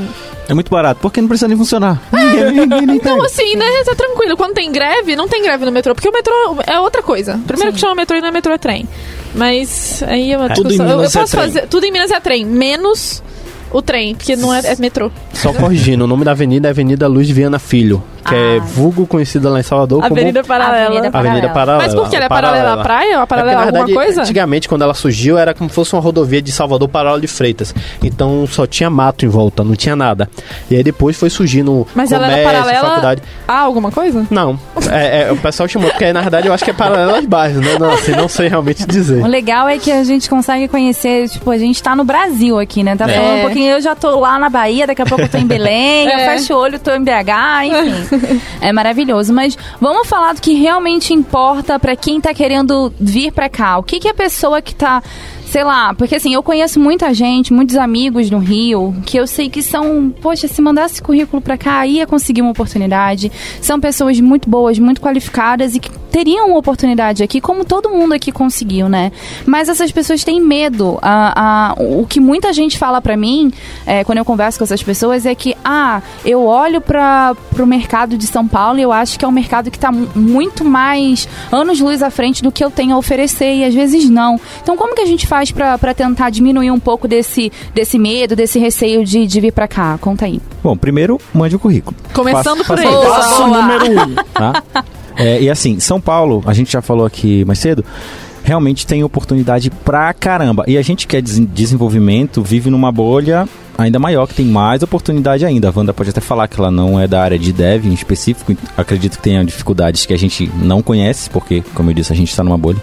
É muito barato, porque não precisa nem funcionar. Ninguém nem Então, assim, né, tá tranquilo. Quando tem greve, não tem greve no metrô, porque o metrô é outra coisa. Primeiro que chama metrô e não é metrô, é trem. Mas aí é uma Tudo em discussão. Eu- Minas eu é posso trem. fazer. Tudo em Minas é trem, menos o trem, porque não é, é metrô. Só corrigindo, o nome da avenida é Avenida Luz Viana Filho, que é Ah. vulgo conhecida lá em Salvador Avenida como Paralela. Avenida Avenida Paralela. Mas por que ela é paralela à praia ou a paralela É porque, alguma verdade, coisa? Antigamente, quando ela surgiu, era como se fosse uma rodovia de Salvador Paralela de Freitas. Então só tinha mato em volta, não tinha nada. E aí depois foi surgindo Mas ela comércio, era paralela faculdade. Ah, alguma coisa? Não, é, é, o pessoal chamou, porque na verdade eu acho que é paralela aos bairros, né? Não, assim, não sei realmente dizer. O legal é que a gente consegue conhecer, tipo, a gente tá no Brasil aqui, né? Tá É. falando um pouquinho, eu já tô lá na Bahia, daqui a pouco eu tô em Belém, eu É. fecho o olho, tô em BH, enfim. é maravilhoso. Mas vamos falar do que realmente importa pra quem tá querendo vir pra cá. O que que a pessoa que tá sei lá, porque assim, eu conheço muita gente, muitos amigos no Rio, que eu sei que são, poxa, se mandasse currículo pra cá, ia conseguir uma oportunidade. São pessoas muito boas, muito qualificadas e que teriam uma oportunidade aqui, como todo mundo aqui conseguiu, né? Mas essas pessoas têm medo. A, a- o que muita gente fala pra mim, é, quando eu converso com essas pessoas, é que, ah, eu olho para o mercado de São Paulo e eu acho que é um mercado que está muito mais anos luz à frente do que eu tenho a oferecer e às vezes não. Então, como que a gente faz para tentar diminuir um pouco desse, desse medo, desse receio de, de vir para cá? Conta aí. Bom, primeiro, mande o currículo. Começando Faça- por aí. isso. Passo número um. tá? É, e assim, São Paulo, a gente já falou aqui mais cedo, realmente tem oportunidade pra caramba. E a gente que é des- desenvolvimento vive numa bolha ainda maior, que tem mais oportunidade ainda. A Wanda pode até falar que ela não é da área de dev em específico, acredito que tenha dificuldades que a gente não conhece, porque, como eu disse, a gente está numa bolha.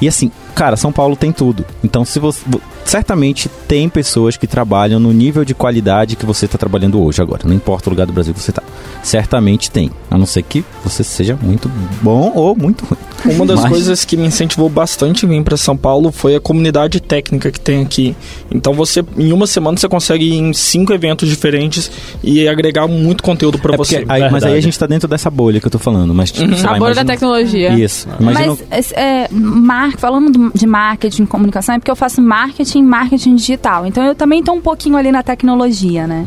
E assim, cara, São Paulo tem tudo. Então, se você. Certamente tem pessoas que trabalham no nível de qualidade que você está trabalhando hoje agora. Não importa o lugar do Brasil que você está. Certamente tem. A não ser que você seja muito bom ou muito ruim. Uma das Mas- coisas que me incentivou bastante a vir para São Paulo foi a comunidade técnica que tem aqui. Então você, em uma semana, você consegue ir em cinco eventos diferentes e agregar muito conteúdo para É você. aí- mas aí a gente tá dentro dessa bolha que eu tô falando. Mas, tipo, lá, A bolha da imagina- tecnologia. Isso. Imagina Mas, é, mar, falando do- de marketing, comunicação, é porque eu faço marketing e marketing digital. Então eu também tô um pouquinho ali na tecnologia, né?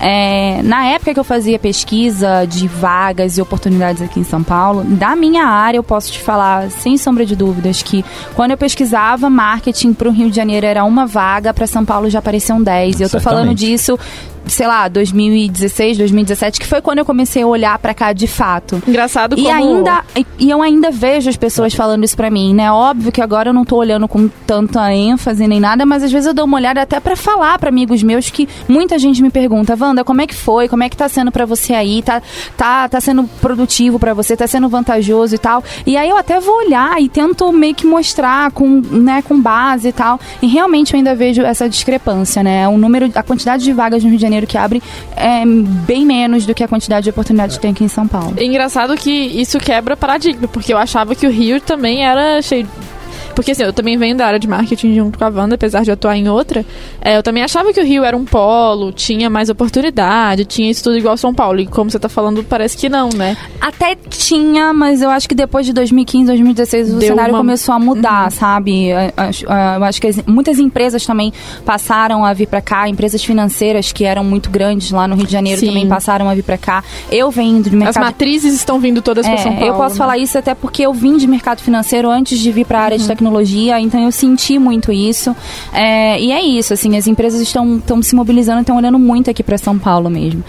É, na época que eu fazia pesquisa de vagas e oportunidades aqui em São Paulo, da minha área eu posso te falar, sem sombra de dúvidas, que quando eu pesquisava marketing para o Rio de Janeiro era uma vaga, para São Paulo já apareciam 10. E eu tô falando disso, sei lá, 2016, 2017, que foi quando eu comecei a olhar para cá de fato. Engraçado como... E ainda e- eu ainda vejo as pessoas falando isso pra mim, né? Óbvio que agora eu não tô olhando com tanta ênfase nem nada, mas às vezes eu dou uma olhada até pra falar pra amigos meus que muita gente me pergunta, Wanda, como é que foi? Como é que tá sendo pra você aí? Tá tá tá sendo produtivo pra você? Tá sendo vantajoso e tal? E aí eu até vou olhar e tento meio que mostrar com, né, com base e tal. E realmente eu ainda vejo essa discrepância, né? O número, a quantidade de vagas no Rio de Janeiro que abre é bem menos do que a quantidade de oportunidades que tem aqui em São Paulo. É engraçado que isso quebra paradigma, porque eu achava que o Rio também era cheio. Porque assim, eu também venho da área de marketing junto com a Wanda, apesar de atuar em outra. É, eu também achava que o Rio era um polo, tinha mais oportunidade, tinha isso tudo igual São Paulo. E como você tá falando, parece que não, né? Até tinha, mas eu acho que depois de 2015, 2016, o Deu cenário uma- começou a mudar, sabe? Eu acho- que as- muitas empresas também passaram a vir pra cá, empresas financeiras que eram muito grandes lá no Rio de Janeiro Sim. também passaram a vir pra cá. Eu venho do As mercado matrizes estão vindo todas para é, São Paulo. eu posso né? falar isso até porque eu vim de mercado financeiro antes de vir para a área Uhum. de tecnologia, então eu senti muito isso. É, e é isso, assim, as empresas estão, estão se mobilizando, estão olhando muito aqui para São Paulo mesmo.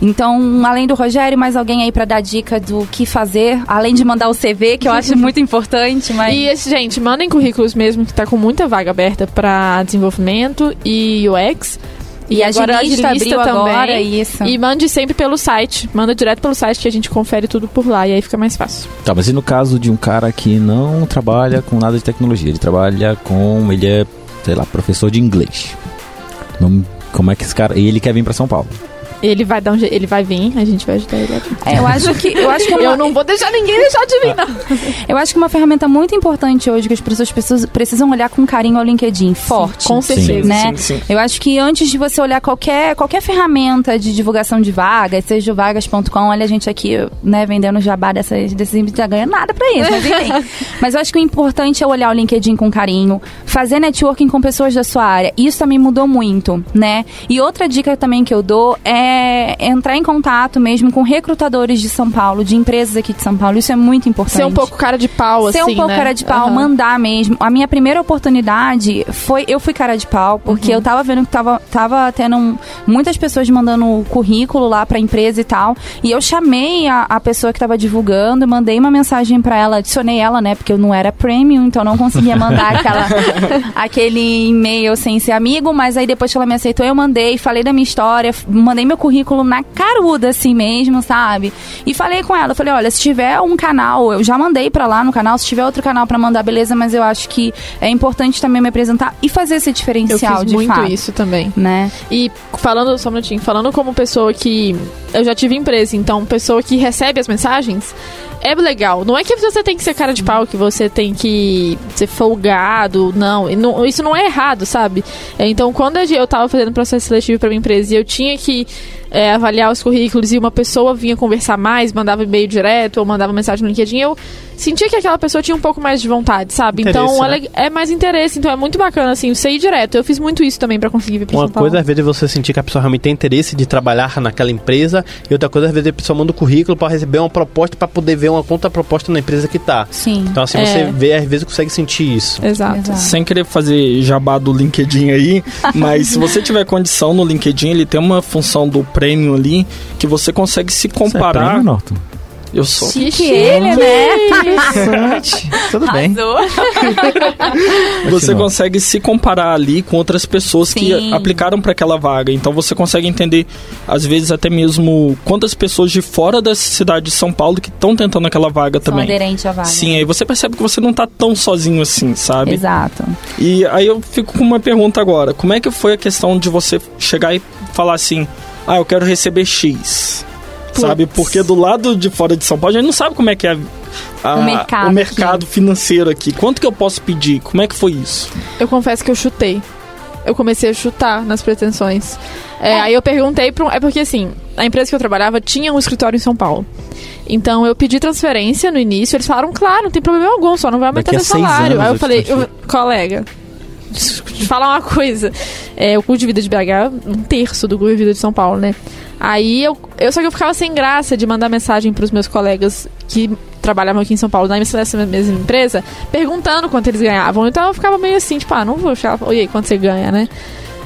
Então, além do Rogério, mais alguém aí para dar dica do que fazer, além de mandar o CV, que eu acho muito importante, mas E, esse, gente, mandem currículos mesmo, que tá com muita vaga aberta para desenvolvimento e UX. E a agilista abriu agora, isso. E mande sempre pelo site. Manda direto pelo site que a gente confere tudo por lá e aí fica mais fácil. Tá, mas e no caso de um cara que não trabalha com nada de tecnologia? Ele trabalha com. Ele é, sei lá, professor de inglês. Não- como é que esse cara. E ele quer vir pra São Paulo. Ele vai dar um ele vai vir, a gente vai ajudar ele. a vir. É, eu acho que eu acho que é uma- Eu não vou deixar ninguém deixar de vir, não. eu acho que uma ferramenta muito importante hoje que as pessoas precisam, precisam olhar com carinho ao LinkedIn, forte. Com certeza. né? Sim, sim. Eu acho que antes de você olhar qualquer, qualquer ferramenta de divulgação de vagas, seja o vagas.com, olha a gente aqui, né, vendendo jabá dessas, desses não tá ganhando nada pra isso, mas enfim. mas eu acho que o importante é olhar o LinkedIn com carinho, fazer networking com pessoas da sua área. Isso também mudou muito, né? E outra dica também que eu dou é entrar em contato mesmo com recrutadores de São Paulo, de empresas aqui de São Paulo. Isso é muito importante Ser um pouco cara de pau, ser assim, um pouco né? cara de pau, Aham. mandar mesmo. A minha primeira oportunidade foi. Eu fui cara de pau, porque Uhum. eu tava vendo que tava, tava tendo um- muitas pessoas mandando currículo lá pra empresa e tal. E eu chamei a, a pessoa que tava divulgando, mandei uma mensagem pra ela, adicionei ela, né? Porque eu não era premium, então eu não conseguia mandar aquela, aquele e-mail sem ser amigo. Mas aí depois que ela me aceitou, eu mandei, falei da minha história, mandei meu currículo na caruda, assim mesmo, sabe? E falei com ela, falei, olha, se tiver um canal, eu já mandei pra lá no canal, se tiver outro canal pra mandar, beleza, mas eu acho que é importante também me apresentar e fazer esse Eu diferencial fiz de muito fato. isso também. Né? E falando, só um minutinho, falando como pessoa que. Eu já tive empresa, então, pessoa que recebe as mensagens, é legal. Não é que você tem que ser cara de pau, que você tem que ser folgado, não. Isso não é errado, sabe? É, Então, quando eu tava fazendo processo seletivo pra minha empresa e eu tinha que é, avaliar os currículos e uma pessoa vinha conversar mais, mandava e-mail direto ou mandava mensagem no LinkedIn, eu sentia que aquela pessoa tinha um pouco mais de vontade, sabe? Interesse, então, é né? é mais interesse. Então, é muito bacana, assim, você ir direto. Eu fiz muito isso também pra conseguir vir pra Uma São Paulo. coisa, às vezes, é você sentir que a pessoa realmente tem interesse de trabalhar naquela empresa, e outra coisa, às vezes, a pessoa manda o currículo para receber uma proposta para poder ver uma contraproposta na empresa que tá. Sim. Então, assim, É. você vê, às vezes, consegue sentir isso. Exato. Exato. Sem querer fazer jabá do LinkedIn aí, mas se você tiver condição no LinkedIn, ele tem uma função do prêmio ali que você consegue se Você é comparar. prêmio, Norton? Eu sou. Chique ele, né? Interessante. Tudo bem. Você consegue se comparar ali com outras pessoas Sim. que aplicaram para aquela vaga. Então você consegue entender, às vezes, até mesmo quantas pessoas de fora da cidade de São Paulo que estão tentando aquela vaga São também. aderente à vaga. Sim, aí você percebe que você não tá tão sozinho assim, sabe? Exato. E aí eu fico com uma pergunta agora. Como é que foi a questão de você chegar e falar assim, ah, eu quero receber X? Sabe? Porque do lado de fora de São Paulo, a gente não sabe como é que é a- O mercado o mercado financeiro aqui. Quanto que eu posso pedir? Como é que foi isso? Eu confesso que eu chutei. Eu comecei a chutar nas pretensões. É, Aí eu perguntei para um. É porque assim, a empresa que eu trabalhava tinha um escritório em São Paulo. Então eu pedi transferência no início, eles falaram, claro, não tem problema algum, só não vai aumentar Daqui seu salário. Aí eu eu falei, eu- colega, falar uma coisa. É, o custo de vida de BH um terço do custo de vida de São Paulo, né? Aí eu, eu só que eu ficava sem graça de mandar mensagem para os meus colegas que trabalhavam aqui em São Paulo, nessa mesma empresa, perguntando quanto eles ganhavam. Então eu ficava meio assim, tipo, ah, não vou chegar, oi, quanto você ganha, né?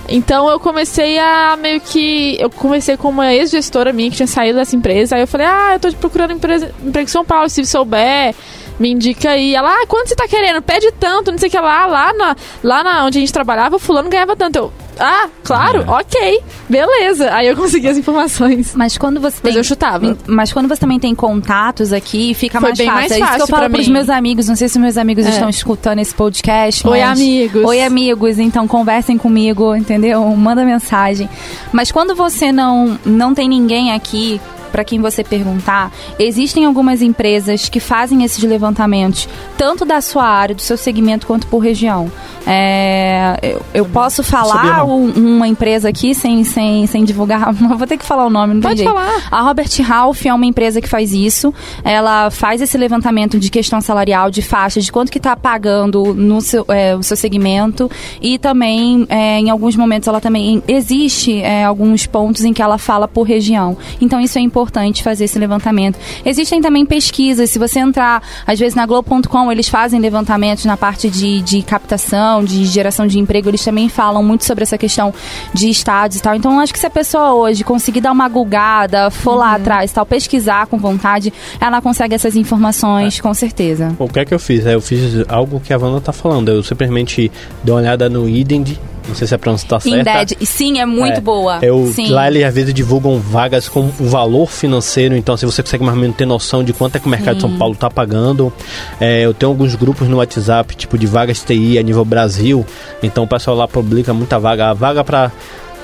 Então eu comecei a meio que. Eu comecei com uma ex-gestora minha que tinha saído dessa empresa. Aí eu falei, ah, eu tô procurando empresa, emprego em São Paulo, se souber me indica aí. Ela, ah, quanto você tá querendo? Pede tanto, não sei o que lá. Lá, na, lá na, onde a gente trabalhava, o fulano ganhava tanto. Eu, ah, claro, é. ok, beleza. Aí eu consegui as informações. Mas quando você tem. Mas eu chutava. Mas quando você também tem contatos aqui, fica Foi mais bem fácil. mais é isso que eu fácil falo pros mim. meus amigos. Não sei se meus amigos É. estão escutando esse podcast. Oi, amigos. Oi, amigos. Então conversem comigo, entendeu? Manda mensagem. Mas quando você não, não tem ninguém aqui para quem você perguntar, existem algumas empresas que fazem esses levantamentos, tanto da sua área, do seu segmento, quanto por região. É, eu, eu posso falar um- uma empresa aqui sem, sem, sem divulgar, vou ter que falar o nome, não tem Pode jeito. falar. A Robert Half é uma empresa que faz isso. Ela faz esse levantamento de questão salarial, de faixas, de quanto que está pagando no seu, é, o seu segmento. E também, é, em alguns momentos, ela também existe é, alguns pontos em que ela fala por região. Então, isso é importante fazer esse levantamento. Existem também pesquisas. Se você entrar, às vezes, na Globo.com, eles fazem levantamentos na parte de, de captação, de geração de emprego. Eles também falam muito sobre essa questão de estados e tal. Então, acho que se a pessoa hoje conseguir dar uma gulgada, for lá atrás, tal, pesquisar com vontade, ela consegue essas informações, com certeza. O que é que eu fiz? É, Eu fiz algo que a Wanda tá falando. Eu simplesmente dei uma olhada no Idend, não sei se a pronúncia tá certa. Indeed. Sim, é muito É, boa. Eu, Sim. lá eles às vezes divulgam vagas com o valor financeiro, então se você consegue mais ou menos ter noção de quanto é que o mercado de São Paulo está pagando. É, eu tenho alguns grupos no WhatsApp, tipo de vagas TI a nível Brasil, então o pessoal lá publica muita vaga, vaga para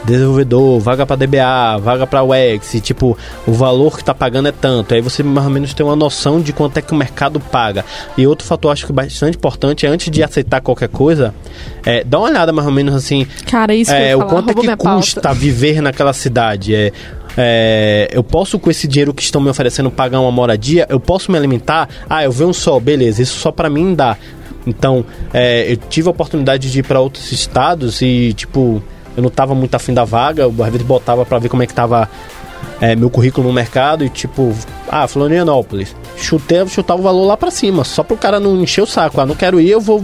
desenvolvedor, vaga para DBA, vaga para UX, e, tipo, o valor que tá pagando é tanto. Aí você mais ou menos tem uma noção de quanto é que o mercado paga. E outro fator acho que bastante importante é antes de aceitar qualquer coisa, é, dá uma olhada mais ou menos assim, Cara, isso que eu é, o falar, quanto é roubou que minha pauta. custa viver naquela cidade. É, é, eu posso, com esse dinheiro que estão me oferecendo, pagar uma moradia? Eu posso me alimentar? Ah, eu vejo um sol, beleza, isso só pra mim dá. Então, é, eu tive a oportunidade de ir pra outros estados e, tipo, eu não tava muito afim da vaga, às vezes botava pra ver como é que tava é, meu currículo no mercado e, tipo, ah, Florianópolis. Chutei, chutar o valor lá pra cima, só pro cara não encher o saco. Ah, não quero ir, eu vou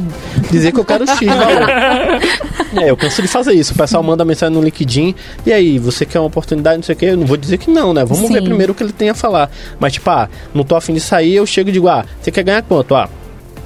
dizer que eu quero X valor. É, eu canso de fazer isso. O pessoal manda mensagem no LinkedIn. E aí, você quer uma oportunidade, não sei o quê? Eu não vou dizer que não, né? Vamos ver Sim. primeiro o que ele tem a falar. Mas, tipo, ah, não tô afim de sair, eu chego e digo, ah, você quer ganhar quanto? Ah,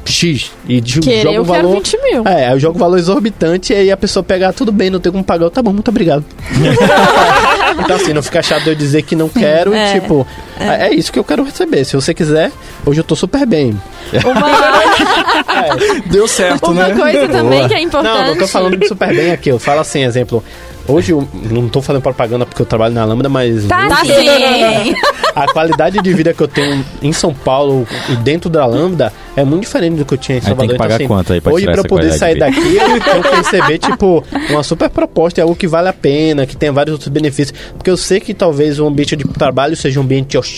X. E de- Querer, jogo o valor. 20 mil. É, eu jogo o valor exorbitante e aí a pessoa pega, ah, tudo bem, não tem como pagar. Eu, tá bom, muito obrigado. então, assim, não fica chato eu dizer que não quero é, e, tipo, é. é isso que eu quero receber. Se você quiser, hoje eu tô super bem. Uma, Deu certo, uma né? coisa também que é importante. Não, não tô falando de super bem aqui. Eu falo assim, exemplo. Hoje eu não tô fazendo propaganda porque eu trabalho na Lambda, mas Tá hoje sim. a qualidade de vida que eu tenho em São Paulo e dentro da Lambda é muito diferente do que eu tinha em Aí tem Salvador. que pagar então, assim, quanto aí pra Hoje, tirar pra eu essa poder sair daqui, eu tenho que receber, tipo, uma super proposta, é algo que vale a pena, que tenha vários outros benefícios. Porque eu sei que talvez o ambiente de trabalho seja um ambiente hostil.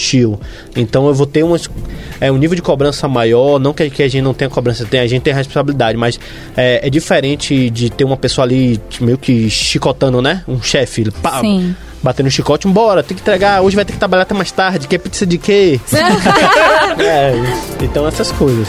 Então eu vou ter é, um nível de cobrança maior. Não que, que a gente não tenha cobrança, tem, a gente tem responsabilidade, mas é, é diferente de ter uma pessoa ali meio que chicotando, né? Um chefe, pá, Sim. batendo um chicote, embora, tem que entregar, hoje vai ter que trabalhar até mais tarde, quer pizza de quê? é, então essas coisas.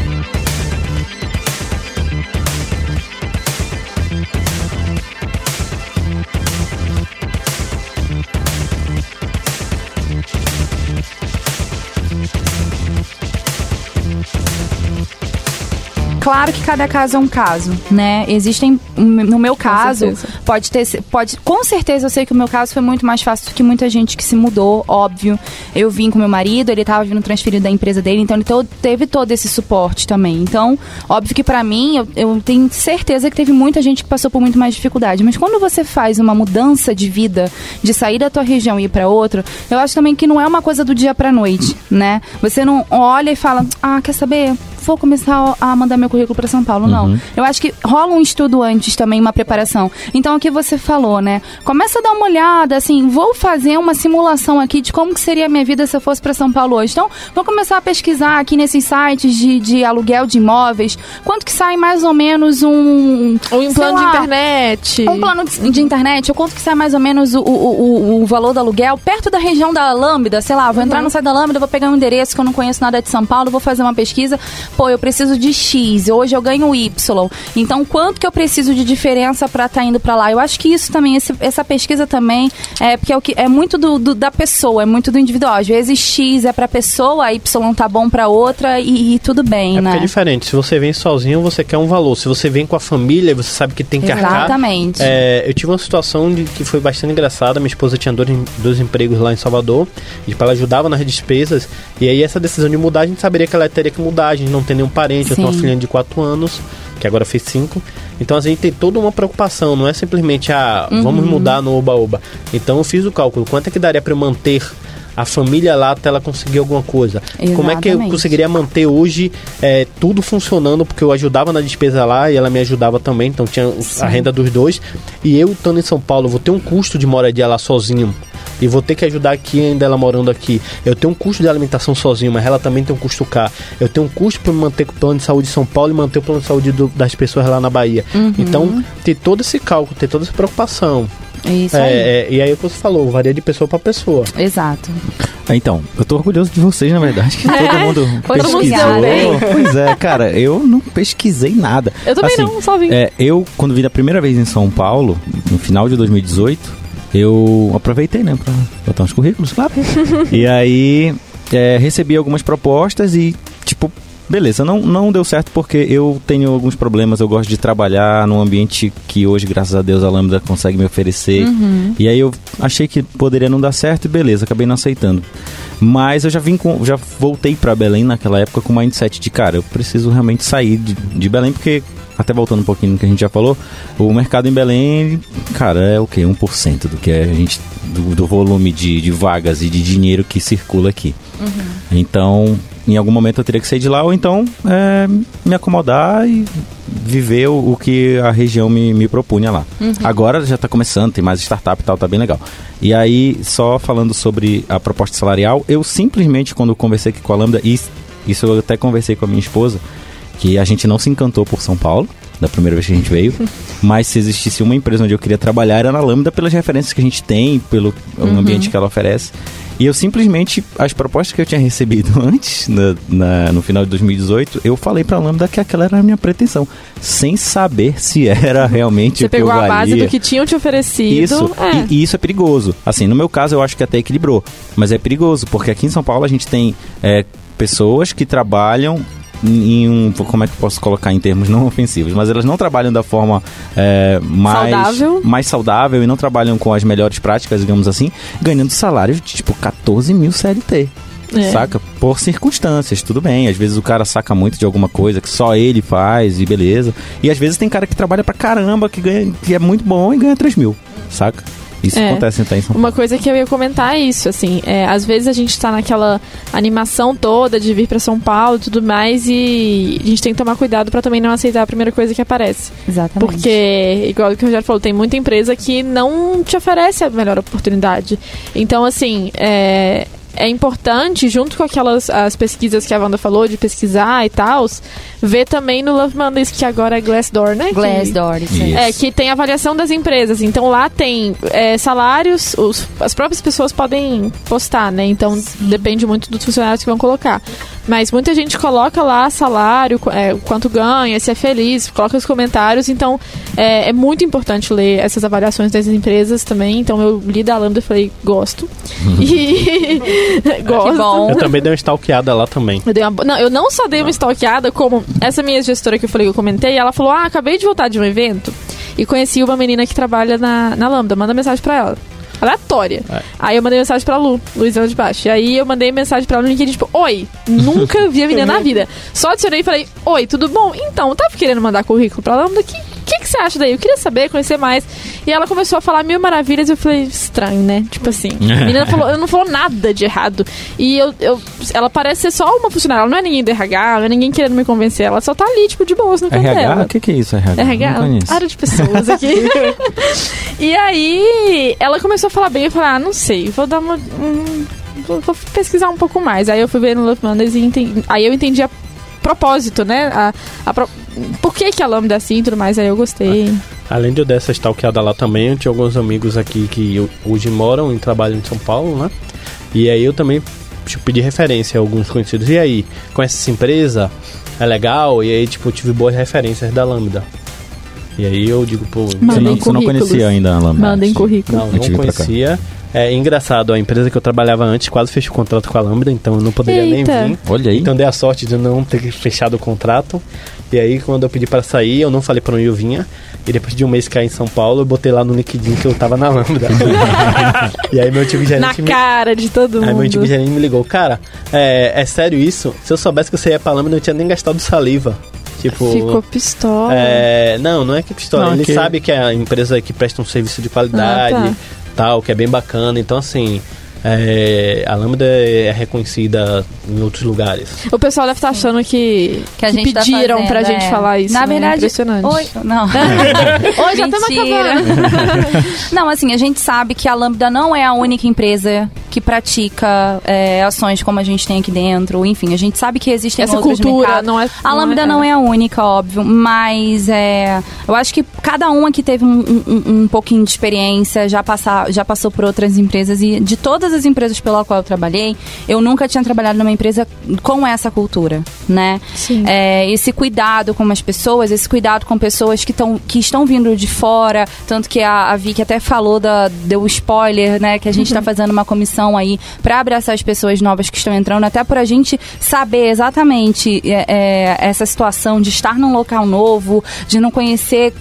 Claro que cada caso é um caso, né? Existem, no meu caso, pode ter, pode, com certeza eu sei que o meu caso foi muito mais fácil do que muita gente que se mudou, óbvio. Eu vim com meu marido, ele tava vindo transferido da empresa dele, então ele teve todo esse suporte também. Então, óbvio que pra mim, eu, eu tenho certeza que teve muita gente que passou por muito mais dificuldade. Mas quando você faz uma mudança de vida, de sair da tua região e ir pra outra, eu acho também que não é uma coisa do dia pra noite, né? Você não olha e fala, ah, quer saber? Vou começar a mandar meu currículo para São Paulo, não. Eu acho que rola um estudo antes também, uma preparação. Então, o que você falou, né? Começa a dar uma olhada, assim, vou fazer uma simulação aqui de como que seria a minha vida se eu fosse para São Paulo hoje. Então, vou começar a pesquisar aqui nesses sites de, de aluguel de imóveis, quanto que sai mais ou menos um... Sei plano de lá, internet. um plano de, de internet, ou quanto que sai mais ou menos o, o, o, o valor do aluguel, perto da região da Lambda, sei lá, vou entrar no site da Lambda, vou pegar um endereço que eu não conheço nada de São Paulo, vou fazer uma pesquisa, pô, eu preciso de X, hoje eu ganho Y. Então, quanto que eu preciso de diferença para estar indo para lá? Eu acho que isso também, esse- essa pesquisa também, é porque é, o que, é muito do, do- da pessoa, é muito do individual. Às vezes X é pra pessoa, Y tá bom pra outra e, e tudo bem, É né? é diferente. Se você vem sozinho, você quer um valor. Se você vem com a família, você sabe que tem que arcar. Exatamente. É, eu tive uma situação de que foi bastante engraçada. Minha esposa tinha dois, dois empregos lá em Salvador. E ela ajudava nas despesas. E aí essa decisão de mudar, a gente saberia que ela teria que mudar. A gente não tem nenhum parente. Eu tenho uma Sim. filha de 4 anos, que agora fez 5. Então a gente tem toda uma preocupação. Não é simplesmente, ah, Uhum. vamos mudar no oba-oba. Então eu fiz o cálculo. Quanto é que daria para eu manter a família lá até ela conseguir alguma coisa? Como é que eu Exatamente. conseguiria manter hoje é, tudo funcionando? Porque eu ajudava na despesa lá e ela me ajudava também, então tinha o- a renda dos dois. E eu estando em São Paulo, vou ter um custo de moradia lá sozinho. E vou ter que ajudar aqui ainda ela morando aqui. Eu tenho um custo de alimentação sozinho, mas ela também tem um custo cá. Eu tenho um custo para me manter com o plano de saúde de São Paulo e manter o plano de saúde do- das pessoas lá na Bahia. Uhum. Então, ter todo esse cálculo, ter toda essa preocupação. Isso É, aí. é, e aí o que você falou, varia de pessoa para pessoa. Exato. Ah, Então, eu tô orgulhoso de vocês, na verdade. Que todo mundo Todo mundo pesquisou. Pois é, cara, eu não pesquisei nada. Eu também Assim, não, só vim. É, eu, quando vim da primeira vez em São Paulo, no final de 2018, eu aproveitei, né, pra botar uns currículos, claro. e aí, é, recebi algumas propostas e, tipo, beleza, não, não deu certo porque eu tenho alguns problemas. Eu gosto de trabalhar num ambiente que hoje, graças a Deus, a Lambda consegue me oferecer. E aí eu achei que poderia não dar certo e beleza, acabei não aceitando. Mas eu já vim com. Já voltei pra Belém naquela época com o mindset de, cara, eu preciso realmente sair de, de Belém, porque, até voltando um pouquinho no que a gente já falou, o mercado em Belém, cara, é o quê? 1% do que a gente. do, do volume de, de vagas e de dinheiro que circula aqui. Então, em algum momento eu teria que sair de lá, ou então é, me acomodar e viver o, o que a região me, me propunha lá. Agora já está começando, tem mais startup e tal, tá bem legal. E aí, só falando sobre a proposta salarial, eu simplesmente, quando conversei aqui com a Lambda, e isso eu até conversei com a minha esposa, que a gente não se encantou por São Paulo, da primeira vez que a gente veio, mas se existisse uma empresa onde eu queria trabalhar era na Lambda pelas referências que a gente tem, pelo o ambiente que ela oferece. E eu simplesmente, as propostas que eu tinha recebido antes, na- na- no final de 2018, eu falei pra Lambda que aquela era a minha pretensão, sem saber se era realmente Você o que eu pegou a base do que tinham te oferecido. Isso, É. e, e isso é perigoso. Assim, no meu caso, eu acho que até equilibrou. Mas é perigoso, porque aqui em São Paulo a gente tem é, pessoas que trabalham em um. Como é que eu posso colocar em termos não ofensivos? Mas elas não trabalham da forma é, mais, Saudável. mais saudável e não trabalham com as melhores práticas, digamos assim, ganhando salários de tipo 14 mil CLT. É. Saca? Por circunstâncias, tudo bem. Às vezes o cara saca muito de alguma coisa que só ele faz e beleza. E às vezes tem cara que trabalha pra caramba, que, ganha, que é muito bom e ganha 3 mil. Saca? Isso É. acontece até em São Paulo. Uma coisa que eu ia comentar é isso, assim, é, às vezes a gente tá naquela animação toda de vir pra São Paulo e tudo mais e a gente tem que tomar cuidado pra também não aceitar a primeira coisa que aparece. Exatamente. Porque, igual o que o Rogério falou, tem muita empresa que não te oferece a melhor oportunidade. Então, assim, é, é importante, junto com aquelas as pesquisas que a Wanda falou, de pesquisar e tal, ver também no Love Mondays, que agora é Glassdoor, né? Que- Glassdoor, isso aí. Isso. é, que tem avaliação das empresas. Então lá tem é, salários, os- as próprias pessoas podem postar, né? Então depende muito dos funcionários que vão colocar. Mas muita gente coloca lá salário, é, quanto ganha, se é feliz, coloca os comentários. Então é, é muito importante ler essas avaliações das empresas também. Então eu li da Lambda e falei, gosto. E gosto. Que bom. Eu também dei uma stalkeada lá também. Eu, dei uma não, eu não só dei uma stalkeada, como essa minha gestora que eu falei que eu comentei, ela falou: Ah, acabei de voltar de um evento e conheci uma menina que trabalha na, na Lambda. Manda mensagem pra ela. Aleatória. É. Aí eu mandei mensagem pra Lu, Luizão de Baixo. E aí eu mandei mensagem pra no LinkedIn, tipo, oi, nunca vi a menina na vida. Só adicionei e falei, oi, tudo bom? Então, tava querendo mandar currículo pra Lambda? Que que, que você acha daí? Eu queria saber, conhecer mais. E ela começou a falar mil maravilhas e eu falei, estranho, né? Tipo assim. A menina falou, ela não falou nada de errado. E eu, eu, ela parece ser só uma funcionária. Ela não é ninguém do RH, não é ninguém querendo me convencer. Ela só tá ali, tipo, de boas no canto RH? dela. O que, que é isso, RH? RH? Área de pessoas aqui. e aí, ela começou a falar bem. Eu falei, ah, não sei, vou dar uma. um- vou, vou pesquisar um pouco mais. Aí eu fui ver no Love Mondays e entendi, aí eu entendi a propósito, né? A, a pro- por que, que a Lambda é assim e tudo mais. Aí eu gostei. Além de eu dar essa stalkeada lá também, eu tinha alguns amigos aqui que hoje moram e trabalham em São Paulo, né? E aí eu também tipo, pedi referência a alguns conhecidos. E aí, conhece essa empresa? É legal? E aí, tipo, eu tive boas referências da Lambda. E aí eu digo, pô, Você não, você não conhecia ainda a Lambda? Mandem Sim. currículo. não, não conhecia. É engraçado, a empresa que eu trabalhava antes quase fechou o contrato com a Lambda, então eu não poderia Eita. nem vir. Olha aí. Então dei a sorte de não ter fechado o contrato. E aí, quando eu pedi para sair, eu não falei para onde eu vinha. E depois de um mês cair em São Paulo, eu botei lá no LinkedIn que eu tava na Lambda. e aí meu antigo Na gerente me... cara de todo Aí meu mundo. antigo gerente me ligou, cara, é, é sério isso? Se eu soubesse que você ia pra Lambda, eu não tinha nem gastado saliva. Tipo. Ficou pistola. É, não, não é que pistola. Não, Ele que- sabe que é a empresa que presta um serviço de qualidade, Ah, tá. Tal, que é bem bacana. Então, assim, é, a Lambda é reconhecida em outros lugares. O pessoal deve estar achando que, Que a que gente tá pediram fazendo, pra gente é. falar isso. Na né? verdade, Impressionante. Oi, não. Oi, já estamos acabando. Não, assim, a gente sabe que a Lambda não é a única empresa que pratica é, ações como a gente tem aqui dentro. Enfim, a gente sabe que existem Essa cultura mercados. não é. A Lambda não é a única, óbvio, mas é, eu acho que cada uma que teve um, um- um pouquinho de experiência já, passar, já passou por outras empresas e de todas as empresas pela qual eu trabalhei, eu nunca tinha trabalhado numa empresa com essa cultura, né? Sim. É, esse cuidado com as pessoas, esse cuidado com pessoas que, tão, que estão vindo de fora, tanto que a, a Vicky até falou da, deu spoiler, né, que a gente está fazendo uma comissão aí para abraçar as pessoas novas que estão entrando, até por a gente saber exatamente é, é, essa situação de estar num local novo, de não conhecer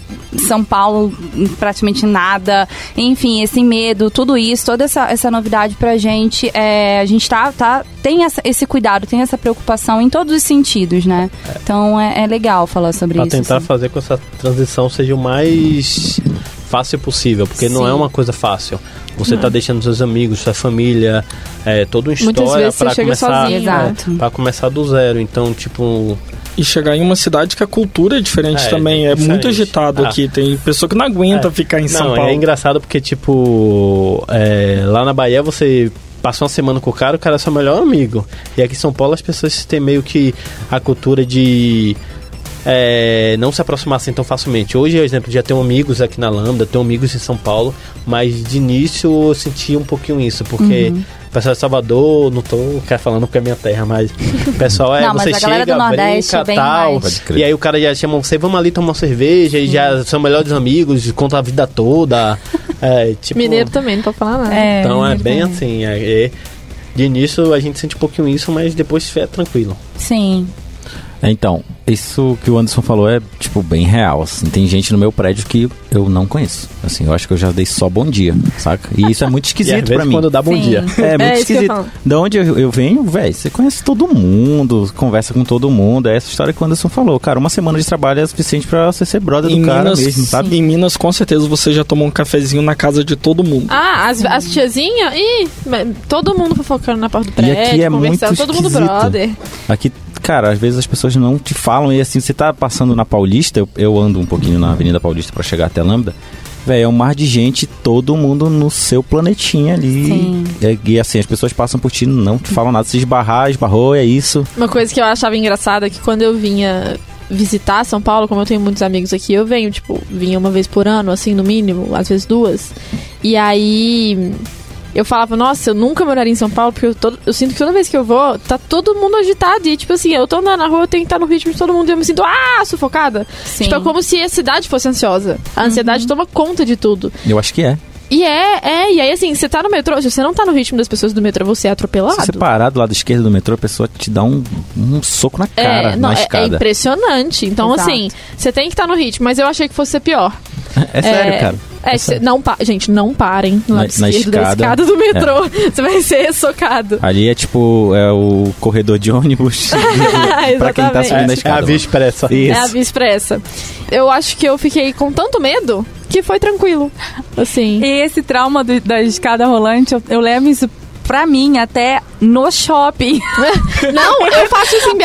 São Paulo praticamente nada, enfim, esse medo, tudo isso, toda essa, essa novidade pra gente, é, a gente tá, tá, tem essa- esse cuidado, tem essa preocupação em todos os sentidos, né? Então é, é legal falar sobre Pra isso. tentar assim. fazer com que essa transição seja o mais fácil possível, porque não Sim. é uma coisa fácil. Você tá deixando seus amigos, sua família, é, toda uma história para começar, é, pra começar do zero. Então, tipo, E chegar em uma cidade que a cultura é diferente É, também. É muito agitado Ah. aqui. Tem pessoa que não aguenta É. ficar em São não, Paulo. é engraçado porque, tipo, é, lá na Bahia você passa uma semana com o cara, o cara é seu melhor amigo. E aqui em São Paulo as pessoas têm meio que a cultura de é, não se aproximar assim tão facilmente. Hoje, por exemplo, já tenho amigos aqui na Lambda, tenho amigos em São Paulo, mas de início eu senti um pouquinho isso, porque Uhum. O pessoal de Salvador, não tô falando porque é minha terra, mas o pessoal é, Não, mas você chega, do Nordeste brinca, é bem tal, e aí o cara já chama você, vamos ali tomar uma cerveja, e já são melhores amigos, conta a vida toda. É, tipo, Mineiro também, não pode falar nada. É, Então é bem também. assim. é- é- de início a gente sente um pouquinho isso, mas depois é tranquilo. Sim. Então, isso que o Anderson falou é, tipo, bem real, assim. Tem gente no meu prédio que eu não conheço. Assim, eu acho que eu já dei só bom dia, saca? E isso é muito E esquisito pra mim. quando dá bom Sim. dia. É, muito É, eu ia esquisito. Da onde eu, eu venho, velho, você conhece todo mundo, conversa com todo mundo. É essa história que o Anderson falou. Cara, uma semana de trabalho é suficiente pra você ser brother do Em cara Minas, mesmo, sabe? Em Minas, com certeza, você já tomou um cafezinho na casa de todo mundo. Ah, as, as tiazinhas? Ih, todo mundo fofocando na porta do E prédio, aqui é conversando, muito todo mundo brother. Aqui, cara, às vezes as pessoas não te falam e assim, você tá passando na Paulista, eu, eu ando um pouquinho na Avenida Paulista pra chegar até Lambda, velho, é um mar de gente, todo mundo no seu planetinha ali. Sim. É, e assim, as pessoas passam por ti, não te falam nada, se esbarrar, esbarrou, é isso. Uma coisa que eu achava engraçada é que quando eu vinha visitar São Paulo, como eu tenho muitos amigos aqui, eu venho, tipo, vinha uma vez por ano, assim, no mínimo, às vezes duas. E aí eu falava, nossa, eu nunca moraria em São Paulo, porque eu, todo- eu sinto que toda vez que eu vou, tá todo mundo agitado. E, tipo assim, eu tô andando na rua, eu tenho que estar no ritmo de todo mundo e eu me sinto, ah, sufocada. Sim. Tipo, é como se a cidade fosse ansiosa. A ansiedade toma conta de tudo. Eu acho que é. E é, é, e aí assim, você tá no metrô, se você não tá no ritmo das pessoas do metrô, você é atropelado. Se você parar do lado esquerdo do metrô, a pessoa te dá um, um soco na cara, É, não, na é, é escada. impressionante. Então, Exato. assim, você tem que estar no ritmo, mas eu achei que fosse ser pior. É sério, cara. É, cê- não pa- gente, não parem no Na- lado na esquerdo da escada. escada do metrô. Você vai ser socado. Ali é tipo, é o corredor de ônibus pra quem tá subindo a É, é escada. a via expressa. Isso. É a via expressa. Eu acho que eu fiquei com tanto medo que foi tranquilo. Assim. E esse trauma do- da escada rolante, eu, eu levo isso pra mim até no shopping. Não, eu faço isso em BH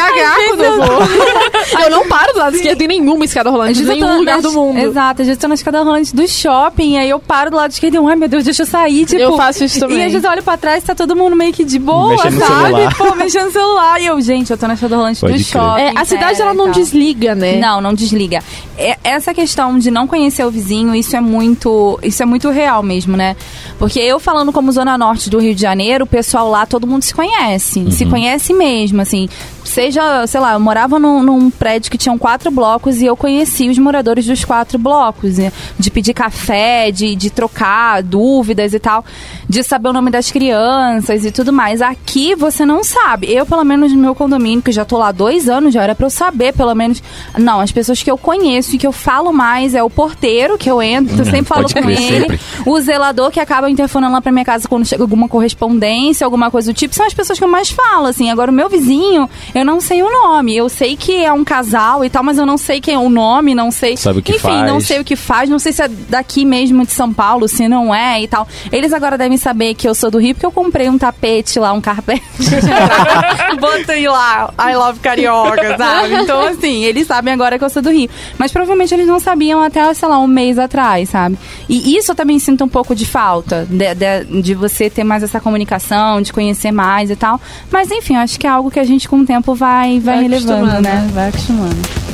quando eu vou. eu não paro do lado esquerdo em nenhuma escada rolante, em nenhum lugar na- do mundo. Exato, às vezes eu tô na escada rolante do shopping, aí eu paro do lado esquerdo e eu, ai meu Deus, deixa eu sair, tipo... Eu faço isso também. E às vezes eu olho pra trás e tá todo mundo meio que de boa, Mexendo no sabe? celular. Pô, mexendo no celular. E eu, gente, eu tô na escada rolante Pode do crer. shopping. É, a cidade é, ela não tal. desliga, né? Não, não desliga. É- essa questão de não conhecer o vizinho, isso é muito, isso é muito real mesmo, né? Porque eu falando como zona norte do Rio de Janeiro, o pessoal lá todo mundo se conhece, se conhece mesmo, assim. Seja, sei lá, eu morava num, num prédio que tinham quatro blocos e eu conheci os moradores dos quatro blocos, né? de pedir café, de, de trocar dúvidas e tal, de saber o nome das crianças e tudo mais. Aqui você não sabe. Eu, pelo menos no meu condomínio, que já tô lá dois anos, já era pra eu saber, pelo menos. Não, as pessoas que eu conheço e que eu falo mais é o porteiro, que eu entro, eu sempre falo com ele. sempre. O zelador que acaba interfonando lá pra minha casa quando chega alguma correspondência, alguma coisa do tipo, são as pessoas que eu mais falo, assim. Agora, o meu vizinho, eu não sei o nome. Eu sei que é um casal e tal, mas eu não sei quem é o nome, não sei. Sabe o que Enfim, faz. não sei o que faz, não sei se é daqui mesmo de São Paulo, se não é e tal. Eles agora devem saber que eu sou do Rio, porque eu comprei um tapete lá, um carpete. Botei lá, I love carioca, sabe? Então, assim, eles sabem agora que eu sou do Rio. Mas provavelmente eles não sabiam até, sei lá, um mês atrás, sabe? E isso eu também sinto um pouco de falta, de, de, de você ter mais essa comunicação, de conhecer mais e tal. Mas, enfim, acho que é algo que a gente com o tempo vai, vai, Vai relevando, né? né? Vai acostumando.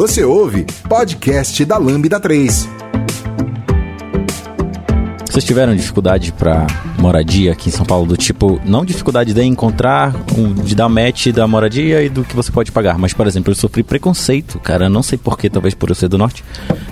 Você ouve podcast da Lambda 3. Vocês tiveram dificuldade pra moradia aqui em São Paulo? Do tipo, não dificuldade de encontrar, de dar match da moradia e do que você pode pagar. Mas, por exemplo, eu sofri preconceito, cara. Não sei porquê, talvez por eu ser do norte.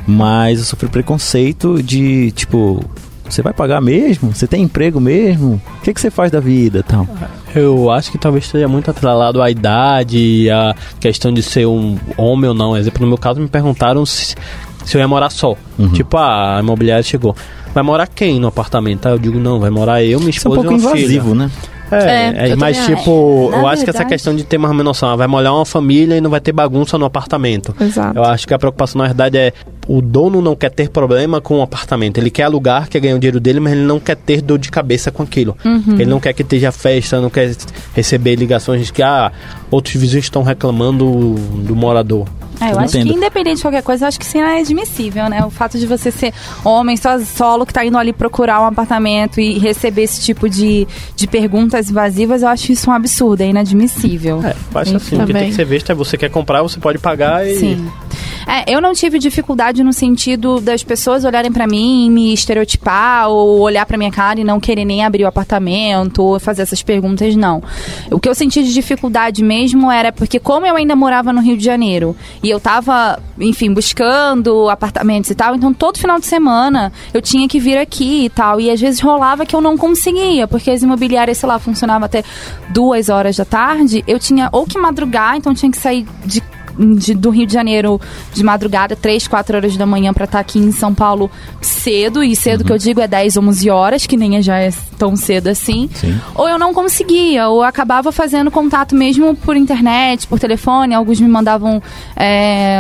Mas eu sofri preconceito de, tipo, você vai pagar mesmo? Você tem emprego mesmo? O que, que você faz da vida tal? Eu acho que talvez esteja muito atrelado à idade, à questão de ser um homem ou não. Exemplo, no meu caso, me perguntaram se, se eu ia morar só. Uhum. Tipo, ah, a imobiliária chegou. Vai morar quem no apartamento? Aí eu digo, não, vai morar eu, minha Isso é um esposa pouco uma filha. invasivo, né? É, É, é, mas tipo, Na eu acho que essa verdade- questão de ter mais menos noção, vai molhar uma família e não vai ter bagunça no apartamento. Exato. Eu acho que a preocupação, na verdade, é o dono não quer ter problema com o apartamento. Ele quer alugar, quer ganhar o dinheiro dele, mas ele não quer ter dor de cabeça com aquilo. Ele não quer que esteja festa, não quer receber ligações de que ah, outros vizinhos estão reclamando do morador. É, eu Eu acho entendo. que independente de qualquer coisa, eu acho que sim é admissível, né? O fato de você ser homem, só solo, que tá indo ali procurar um apartamento e receber esse tipo de, de perguntas invasivas, eu acho isso um absurdo, é inadmissível. É, eu acho assim, o que tem que ser visto é você quer comprar, você pode pagar e... Sim. É, eu não tive dificuldade no sentido das pessoas olharem pra mim e me estereotipar ou olhar pra minha cara e não querer nem abrir o apartamento ou fazer essas perguntas, não. O que eu senti de dificuldade mesmo era porque como eu ainda morava no Rio de Janeiro e eu tava, enfim, buscando apartamentos e tal, então todo final de semana eu tinha que vir aqui e tal, e às vezes rolava que eu não conseguia, porque as imobiliárias, sei lá, funcionavam até duas horas da tarde, eu tinha ou que madrugar, então tinha que sair de de- do Rio de Janeiro de madrugada, 3, 4 horas da manhã pra estar aqui em São Paulo cedo, e cedo que eu digo é 10, 11 horas, que nem já é tão cedo assim. Sim. Ou eu não conseguia, ou acabava fazendo contato mesmo por internet, por telefone, alguns me mandavam é,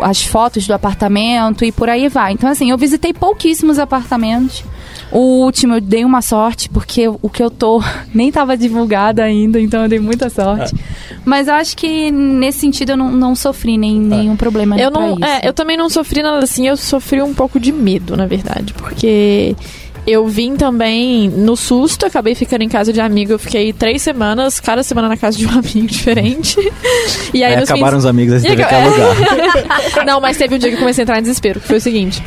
as fotos do apartamento e por aí vai. Então assim, eu visitei pouquíssimos apartamentos. O último eu dei uma sorte, porque o que eu tô nem tava divulgado ainda, então eu dei muita sorte. Mas eu acho que nesse sentido eu não, não sofri nem, nenhum problema Eu não, isso. é, eu também não sofri nada assim, eu sofri um pouco de medo, na verdade, porque eu vim também no susto, acabei ficando em casa de amigo, eu fiquei três semanas, cada semana na casa de um amigo diferente. E aí, Aí acabaram fins- os amigos, aí você teve que alugar. Não, mas teve um dia que eu comecei a entrar em desespero, que foi o seguinte.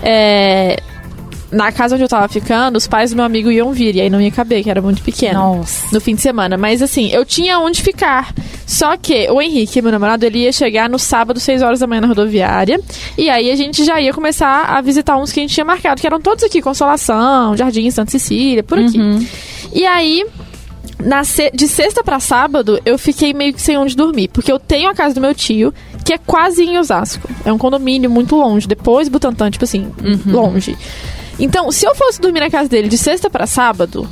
É, na casa onde eu tava ficando, os pais do meu amigo iam vir, e aí não ia caber, que era muito pequeno. Nossa. No fim de semana. Mas assim, eu tinha onde ficar. Só que o Henrique, meu namorado, ele ia chegar no sábado, 6 horas da manhã na rodoviária. E aí a gente já ia começar a visitar uns que a gente tinha marcado, que eram todos aqui, Consolação, Jardim, Santa Cecília, por aqui. E aí, na de sexta pra sábado, eu fiquei meio que sem onde dormir. Porque eu tenho a casa do meu tio, que é quase em Osasco. É um condomínio muito longe. Depois Butantã, tipo assim, longe. Então, se eu fosse dormir na casa dele de sexta pra sábado,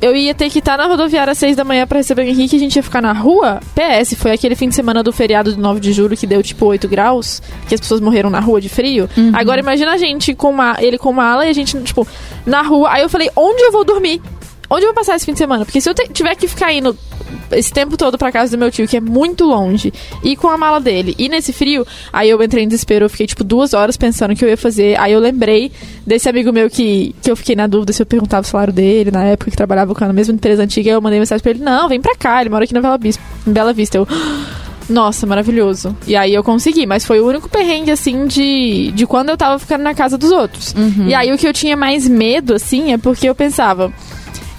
eu ia ter que estar na rodoviária às seis da manhã pra receber o Henrique e a gente ia ficar na rua. PS, foi aquele fim de semana do feriado do 9 de julho que deu tipo 8 graus, que as pessoas morreram na rua de frio. Agora imagina a gente com uma, ele com mala e a gente, tipo, na rua. Aí eu falei, onde eu vou dormir? Onde eu vou passar esse fim de semana? Porque se eu tiver que ficar indo esse tempo todo pra casa do meu tio, que é muito longe, e com a mala dele, e nesse frio, aí eu entrei em desespero, eu fiquei tipo duas horas pensando o que eu ia fazer. Aí eu lembrei desse amigo meu que, que eu fiquei na dúvida se eu perguntava o salário dele, na época que trabalhava com a mesma empresa antiga, eu mandei mensagem pra ele: Não, vem pra cá, ele mora aqui na Bela Vista. Em Bela Vista. Eu. Nossa, maravilhoso. E aí eu consegui, mas foi o único perrengue, assim, de, de quando eu tava ficando na casa dos outros. E aí o que eu tinha mais medo, assim, é porque eu pensava,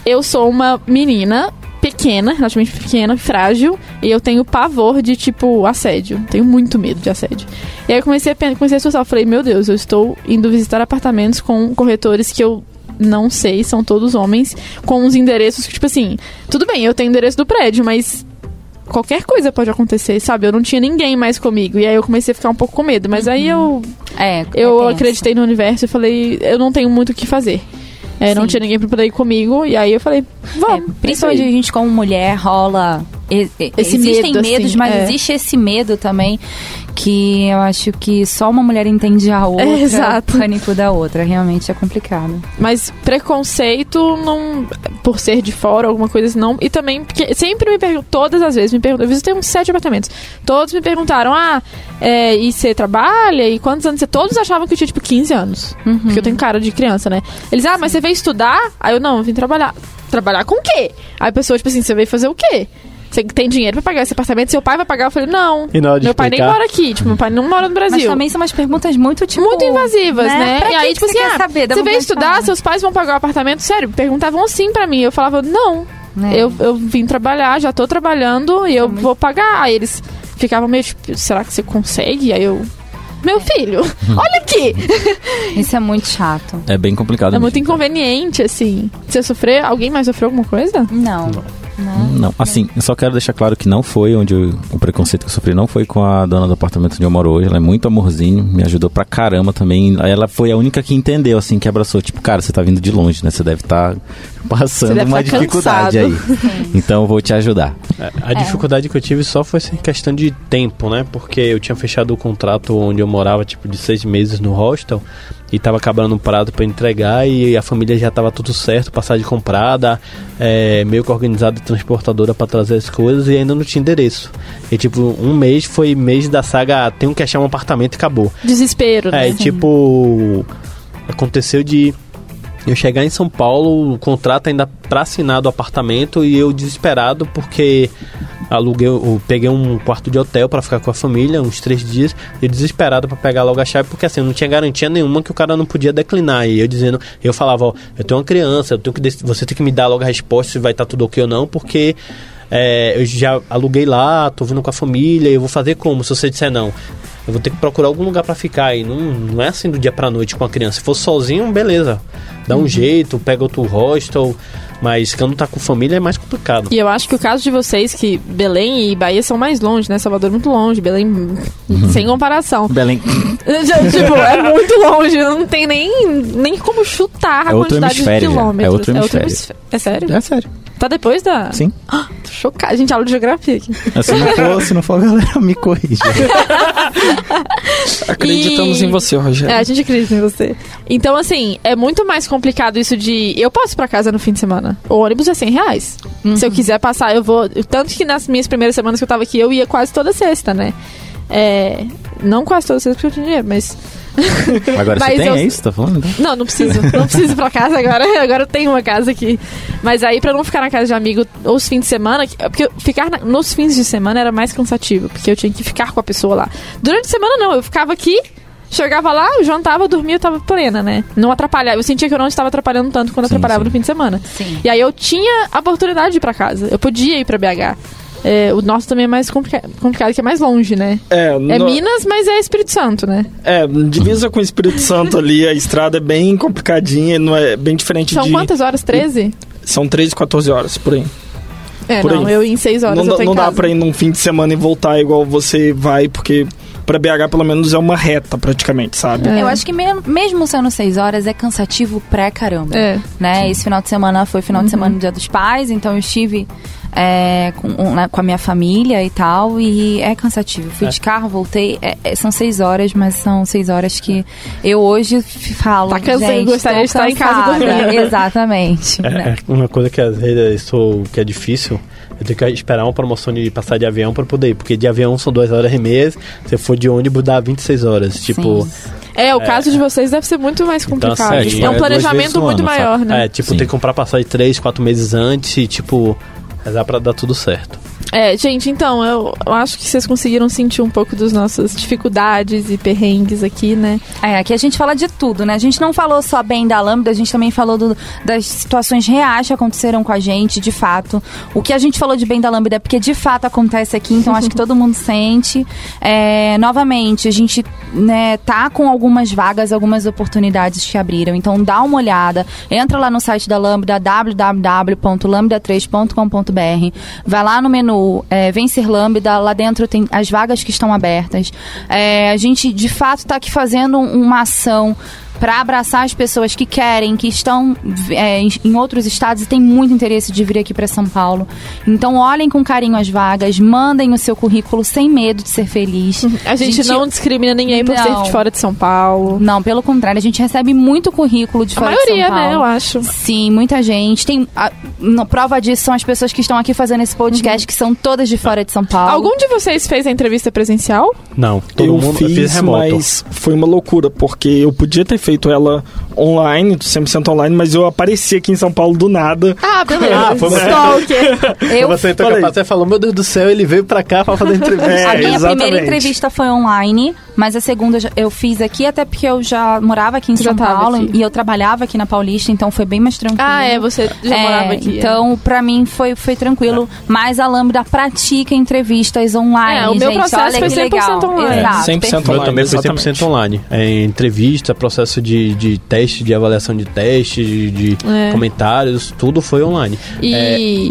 eu sou uma menina pequena, relativamente pequena, frágil, e eu tenho pavor de, tipo, assédio. Tenho muito medo de assédio. E aí eu comecei a, comecei a assustar, eu falei, meu Deus, eu estou indo visitar apartamentos com corretores que eu não sei, são todos homens, com uns endereços que, tipo assim, tudo bem, eu tenho endereço do prédio, mas qualquer coisa pode acontecer, sabe? Eu não tinha ninguém mais comigo. E aí eu comecei a ficar um pouco com medo. Mas aí eu, É, eu é acreditei no universo e falei, eu não tenho muito o que fazer. É, não Sim. tinha ninguém pra poder ir comigo. E aí eu falei, É, vamos. principalmente a gente como mulher rola. e- e- Esse existem medo, assim, medos, mas é. existe esse medo também que eu acho que só uma mulher entende a outra, É, exato. o pânico da outra. Realmente é complicado. Mas preconceito não. Por ser de fora, alguma coisa assim, não. E também, porque sempre me perguntam, todas as vezes me perguntam, eu visitei uns sete apartamentos. Todos me perguntaram, ah, é, e você trabalha? E quantos anos você. Todos achavam que eu tinha, tipo, 15 anos. Porque eu tenho cara de criança, né? Eles, ah, mas você veio estudar? Aí eu, não, eu vim trabalhar. Trabalhar com o quê? Aí a pessoa, tipo assim, você veio fazer o quê? Você tem dinheiro pra pagar esse apartamento? Seu pai vai pagar? Eu falei, não. E meu pai nem mora aqui. Tipo, meu pai não mora no Brasil Mas também são umas perguntas muito, tipo... muito invasivas, né? Pra E aí, que tipo você assim, quer ah, saber? Dá você veio estudar, falar. seus pais vão pagar o apartamento? Sério, perguntavam assim pra mim. Eu falava, não. É. Eu, eu vim trabalhar, já tô trabalhando e eu vou pagar. Aí eles ficavam meio tipo, será que você consegue? Aí eu. Meu filho, olha aqui! Isso é muito chato. É bem complicado. É muito inconveniente, assim. Você sofreu? Alguém mais sofreu alguma coisa? Não. Não. Não, assim, eu só quero deixar claro que não foi onde eu- o preconceito que eu sofri não foi com a dona do apartamento onde eu moro hoje. Ela é muito amorzinho, me ajudou pra caramba também. Ela foi a única que entendeu, assim, que abraçou. Tipo, cara, você tá vindo de longe, né? Você deve estar passando deve uma tá dificuldade cansado. aí. Então eu vou te ajudar. É, A dificuldade que eu tive só foi assim, questão de tempo, né? Porque eu tinha fechado o contrato onde eu morava, tipo, de seis meses no hostel. E tava acabando o prazo pra entregar e a família já tava tudo certo, passagem comprada, é, meio que organizada transportadora pra trazer as coisas e ainda não tinha endereço. E tipo, um mês foi mês da saga, tenho que achar um apartamento e acabou. Desespero, né? É, tipo, aconteceu de eu chegar em São Paulo, o contrato ainda pra assinar do apartamento e eu desesperado porque aluguei, eu peguei um quarto de hotel pra ficar com a família uns três dias e desesperado pra pegar logo a chave porque assim, eu não tinha garantia nenhuma que o cara não podia declinar e eu dizendo, eu falava, ó, eu tenho uma criança, eu tenho que você tem que me dar logo a resposta se vai estar tudo ok ou não, porque é, eu já aluguei lá, tô vindo com a família, eu vou fazer como se você disser não? Eu vou ter que procurar algum lugar pra ficar e não, não é assim do dia pra noite com a criança. Se for sozinho, beleza. Dá um jeito, pega outro hostel, mas quando tá com família é mais complicado. E eu acho que o caso de vocês, que Belém e Bahia são mais longe, né? Salvador é muito longe, Belém Uhum. sem comparação. Belém. tipo, é muito longe, não tem nem, nem como chutar a É outro quantidade de hemisfério já, quilômetros. é outro hemisfério. hemisfé- É sério? É sério. Tá depois da. Sim. Tô chocada. Gente, aula de geografia aqui. Se não for, se não for, a galera me corrige. Acreditamos E- em você, Rogério. É, a gente acredita em você. Então, assim, é muito mais complicado isso de. Eu posso ir pra casa no fim de semana. O ônibus é 100 reais. Se eu quiser passar, eu vou. Tanto que nas minhas primeiras semanas que eu tava aqui, eu ia quase toda sexta, né? É. Não quase toda sexta porque eu tinha dinheiro, mas. Agora Mas você tem, eu- é isso? que Tá falando? então? Não, não preciso. Não preciso ir pra casa agora. Agora eu tenho uma casa aqui. Mas aí, pra não ficar na casa de amigo os fins de semana, que- porque ficar na- nos fins de semana era mais cansativo, porque eu tinha que ficar com a pessoa lá. Durante a semana, não. Eu ficava aqui, Chegava lá, jantava, dormia, eu tava plena, né? Não atrapalhava. Eu sentia que eu não estava atrapalhando tanto quando Sim, atrapalhava sim. no fim de semana. Sim. E aí eu tinha a oportunidade de ir pra casa. Eu podia ir pra BH. É, o nosso também é mais complica- complicado, que é mais longe, né? É, É no- Minas, mas é Espírito Santo, né? é, divisa com o Espírito Santo ali, a estrada é bem complicadinha, não é bem diferente São de... quantas horas? 13? São 13, 14 horas, por aí. É, Por não, aí. eu em 6 horas não eu dá, tô em não dá pra ir num fim de semana e voltar igual você vai, porque pra BH pelo menos é uma reta praticamente, sabe? É. Eu acho que me- mesmo sendo seis horas é cansativo pra caramba. É. Né? Esse final de semana foi final de semana do Dia dos Pais, então eu estive é, com, um, né, com a minha família e tal, e é cansativo. Fui É. de carro, voltei. é- é- são seis horas, mas são seis horas que eu hoje falo. Tá cansada, gente, gostaria de estar em casa cansada." dormindo. Exatamente. É, né? é uma coisa que às vezes isso que é difícil. Eu tenho que esperar uma promoção de passar de avião para poder ir. Porque de avião são duas horas e meia. Se for de ônibus dá 26 horas. Tipo, Sim. É, o caso de vocês deve ser muito mais Então, complicado. assim, é é um planejamento muito ano, maior, né? é, tipo, Sim. tem que comprar passagem três, quatro meses antes e, tipo, dá pra dar tudo certo. É, gente, então, eu, eu acho que vocês conseguiram sentir um pouco das nossas dificuldades e perrengues aqui, né? É, aqui a gente fala de tudo, né? A gente não falou só bem da Lambda, a gente também falou do- das situações reais que aconteceram com a gente, de fato. O que a gente falou de bem da Lambda é porque de fato acontece aqui, então acho que todo mundo sente. É, novamente, a gente né, tá com algumas vagas, algumas oportunidades que abriram, então dá uma olhada. Entra lá no site da Lambda, www.lambda3.com.br. Vai lá no menu é, Vencer Lambda, lá dentro tem as vagas que estão abertas. É, a gente, de fato, está aqui fazendo um- uma ação para abraçar as pessoas que querem, que estão é, em, outros estados e têm muito interesse de vir aqui para São Paulo. Então, olhem com carinho as vagas, mandem o seu currículo sem medo de ser feliz. A gente, não discrimina ninguém por ser de fora de São Paulo. Não, pelo contrário, a gente recebe muito currículo de A fora maioria, de São Paulo. né, eu acho. Sim, muita gente. Tem a, no- prova disso são as pessoas que estão aqui fazendo esse podcast, que são todas de fora de São Paulo. Algum de vocês fez a entrevista presencial? Não, todo eu mundo fiz, eu fiz remoto. mas foi uma loucura, porque eu podia ter feito ela online, 100% online, mas eu apareci aqui em São Paulo do nada. Ah, beleza. Ah, foi Stalker. Eu, Você entrou Falei. capaz, você falou, meu Deus do céu, ele veio pra cá pra fazer entrevista. É, a minha exatamente. primeira entrevista foi online, mas a segunda eu já- eu fiz aqui, até porque eu já morava aqui em São Paulo aqui. e eu trabalhava aqui na Paulista, então foi bem mais tranquilo. Ah, é, você já É, morava aqui. Então, pra mim foi, foi tranquilo. Mas a Lambda pratica entrevistas online. É, o meu gente, processo foi que 100% legal. online. Exato, 100% perfeito. Eu online, também fui 100% exatamente. online. É, entrevista, processo de, de teste, de avaliação de teste, de, de É. comentários, tudo foi online. E-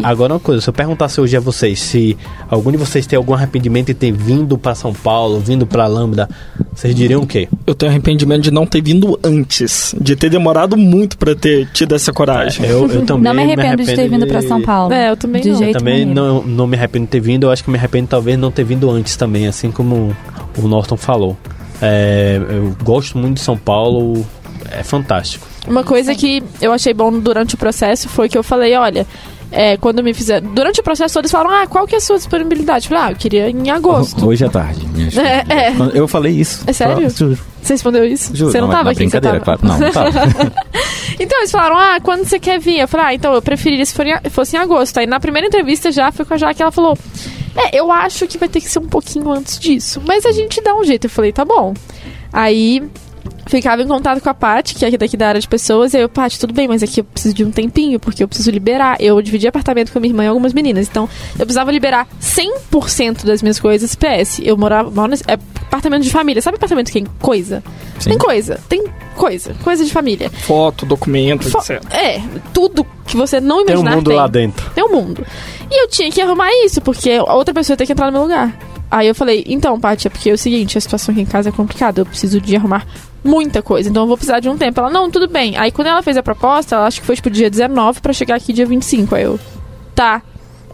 É, agora uma coisa, se eu perguntasse hoje a vocês se algum de vocês tem algum arrependimento em ter vindo pra São Paulo, vindo pra Lambda, vocês diriam o quê? Eu tenho arrependimento de não ter vindo antes, de ter demorado muito pra ter tido essa coragem. Eu, eu também Não me arrependo de ter vindo pra de- São Paulo. É, eu também de não. jeito também não, não me arrependo de ter vindo, eu acho que me arrependo talvez não ter vindo antes também, assim como o Norton falou. É, eu gosto muito de São Paulo, é fantástico. Uma coisa que eu achei bom durante o processo foi que eu falei, olha, é, quando me fizeram. Durante o processo, todos falaram, ah, qual que é a sua disponibilidade? Eu falei, ah, eu queria em agosto. Hoje à tarde. É, é. Eu falei isso. É sério? Juro. Você respondeu isso? Juro. Você não, na- tava na aqui, brincadeira, tava. claro. Não, não tava. Então, eles falaram, ah, quando você quer vir? Eu falei, ah, então eu preferiria se fosse em agosto. Aí na primeira entrevista já foi com a Jaque, ela falou, é, eu acho que vai ter que ser um pouquinho antes disso, mas a gente dá um jeito. Eu falei, tá bom. Aí ficava em contato com a Paty, que é daqui da área de pessoas, e aí eu, Paty, tudo bem, mas aqui eu preciso de um tempinho, porque eu preciso liberar. Eu dividi apartamento com a minha irmã e algumas meninas, então eu precisava liberar 100% das minhas coisas. PS, eu morava, moro nesse, é apartamento de família. Sabe apartamento que tem coisa? Sim. Tem coisa, tem coisa, coisa de família. Foto, documento, Fo- etc. É, tudo que você não Tem um imaginar mundo tem. lá dentro. Tem um mundo. E eu tinha que arrumar isso, porque outra pessoa tem que entrar no meu lugar. Aí eu falei, então, Paty, é porque é o seguinte, a situação aqui em casa é complicada, eu preciso de arrumar muita coisa, então eu vou precisar de um tempo. Ela, não, tudo bem. Aí quando ela fez a proposta, ela acho que foi tipo dia 19 pra chegar aqui dia 25. Aí eu, tá.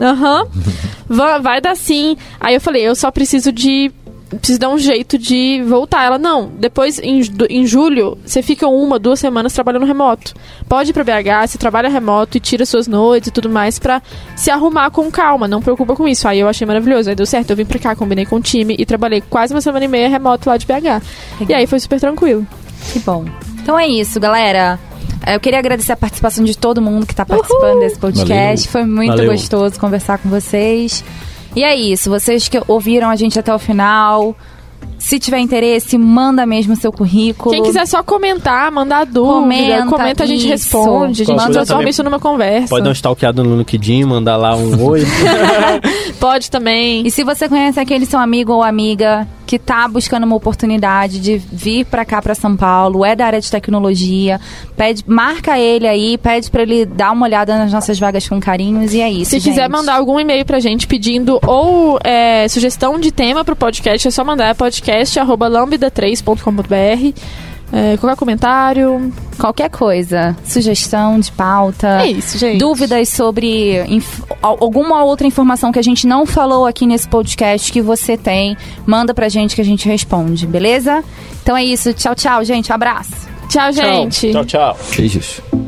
Aham. Va- vai dar sim. Aí eu falei, eu só preciso de. Preciso dar um jeito de voltar. Ela, não, depois em, em julho, você fica uma, duas semanas trabalhando remoto. Pode ir pra BH, você trabalha remoto e tira suas noites e tudo mais pra se arrumar com calma. Não preocupa com isso. Aí eu achei maravilhoso. Aí deu certo. Eu vim pra cá, combinei com o time e trabalhei quase uma semana e meia remoto lá de BH. E aí foi super tranquilo. Que bom. Então é isso, galera. É, Eu queria agradecer a participação de todo mundo que está participando desse podcast. Foi muito Valeu. gostoso conversar com vocês. E é isso. Vocês que ouviram a gente até o final, Se tiver interesse, manda mesmo seu currículo. Quem quiser só comentar, mandar dúvida, Comenta, comenta, a gente isso. responde, a gente transforma também isso numa conversa. Pode dar um stalkeado no LinkedIn, mandar lá um oi. Pode também. E se você conhece aquele seu amigo ou amiga que tá buscando uma oportunidade de vir pra cá pra São Paulo, é da área de tecnologia, pede, marca ele aí, pede pra ele dar uma olhada nas nossas vagas com carinhos e é isso. Se quiser gente. mandar algum e-mail pra gente pedindo ou é, sugestão de tema pro podcast, é só mandar podcast.lambda3.com.br. É, qualquer comentário. qualquer coisa, sugestão de pauta. É isso, gente. Dúvidas sobre alguma outra informação que a gente não falou aqui nesse podcast que você tem, manda pra gente que a gente responde, beleza? Então é isso. Tchau, tchau, gente. Um abraço. Tchau, gente. tchau, tchau. Beijos.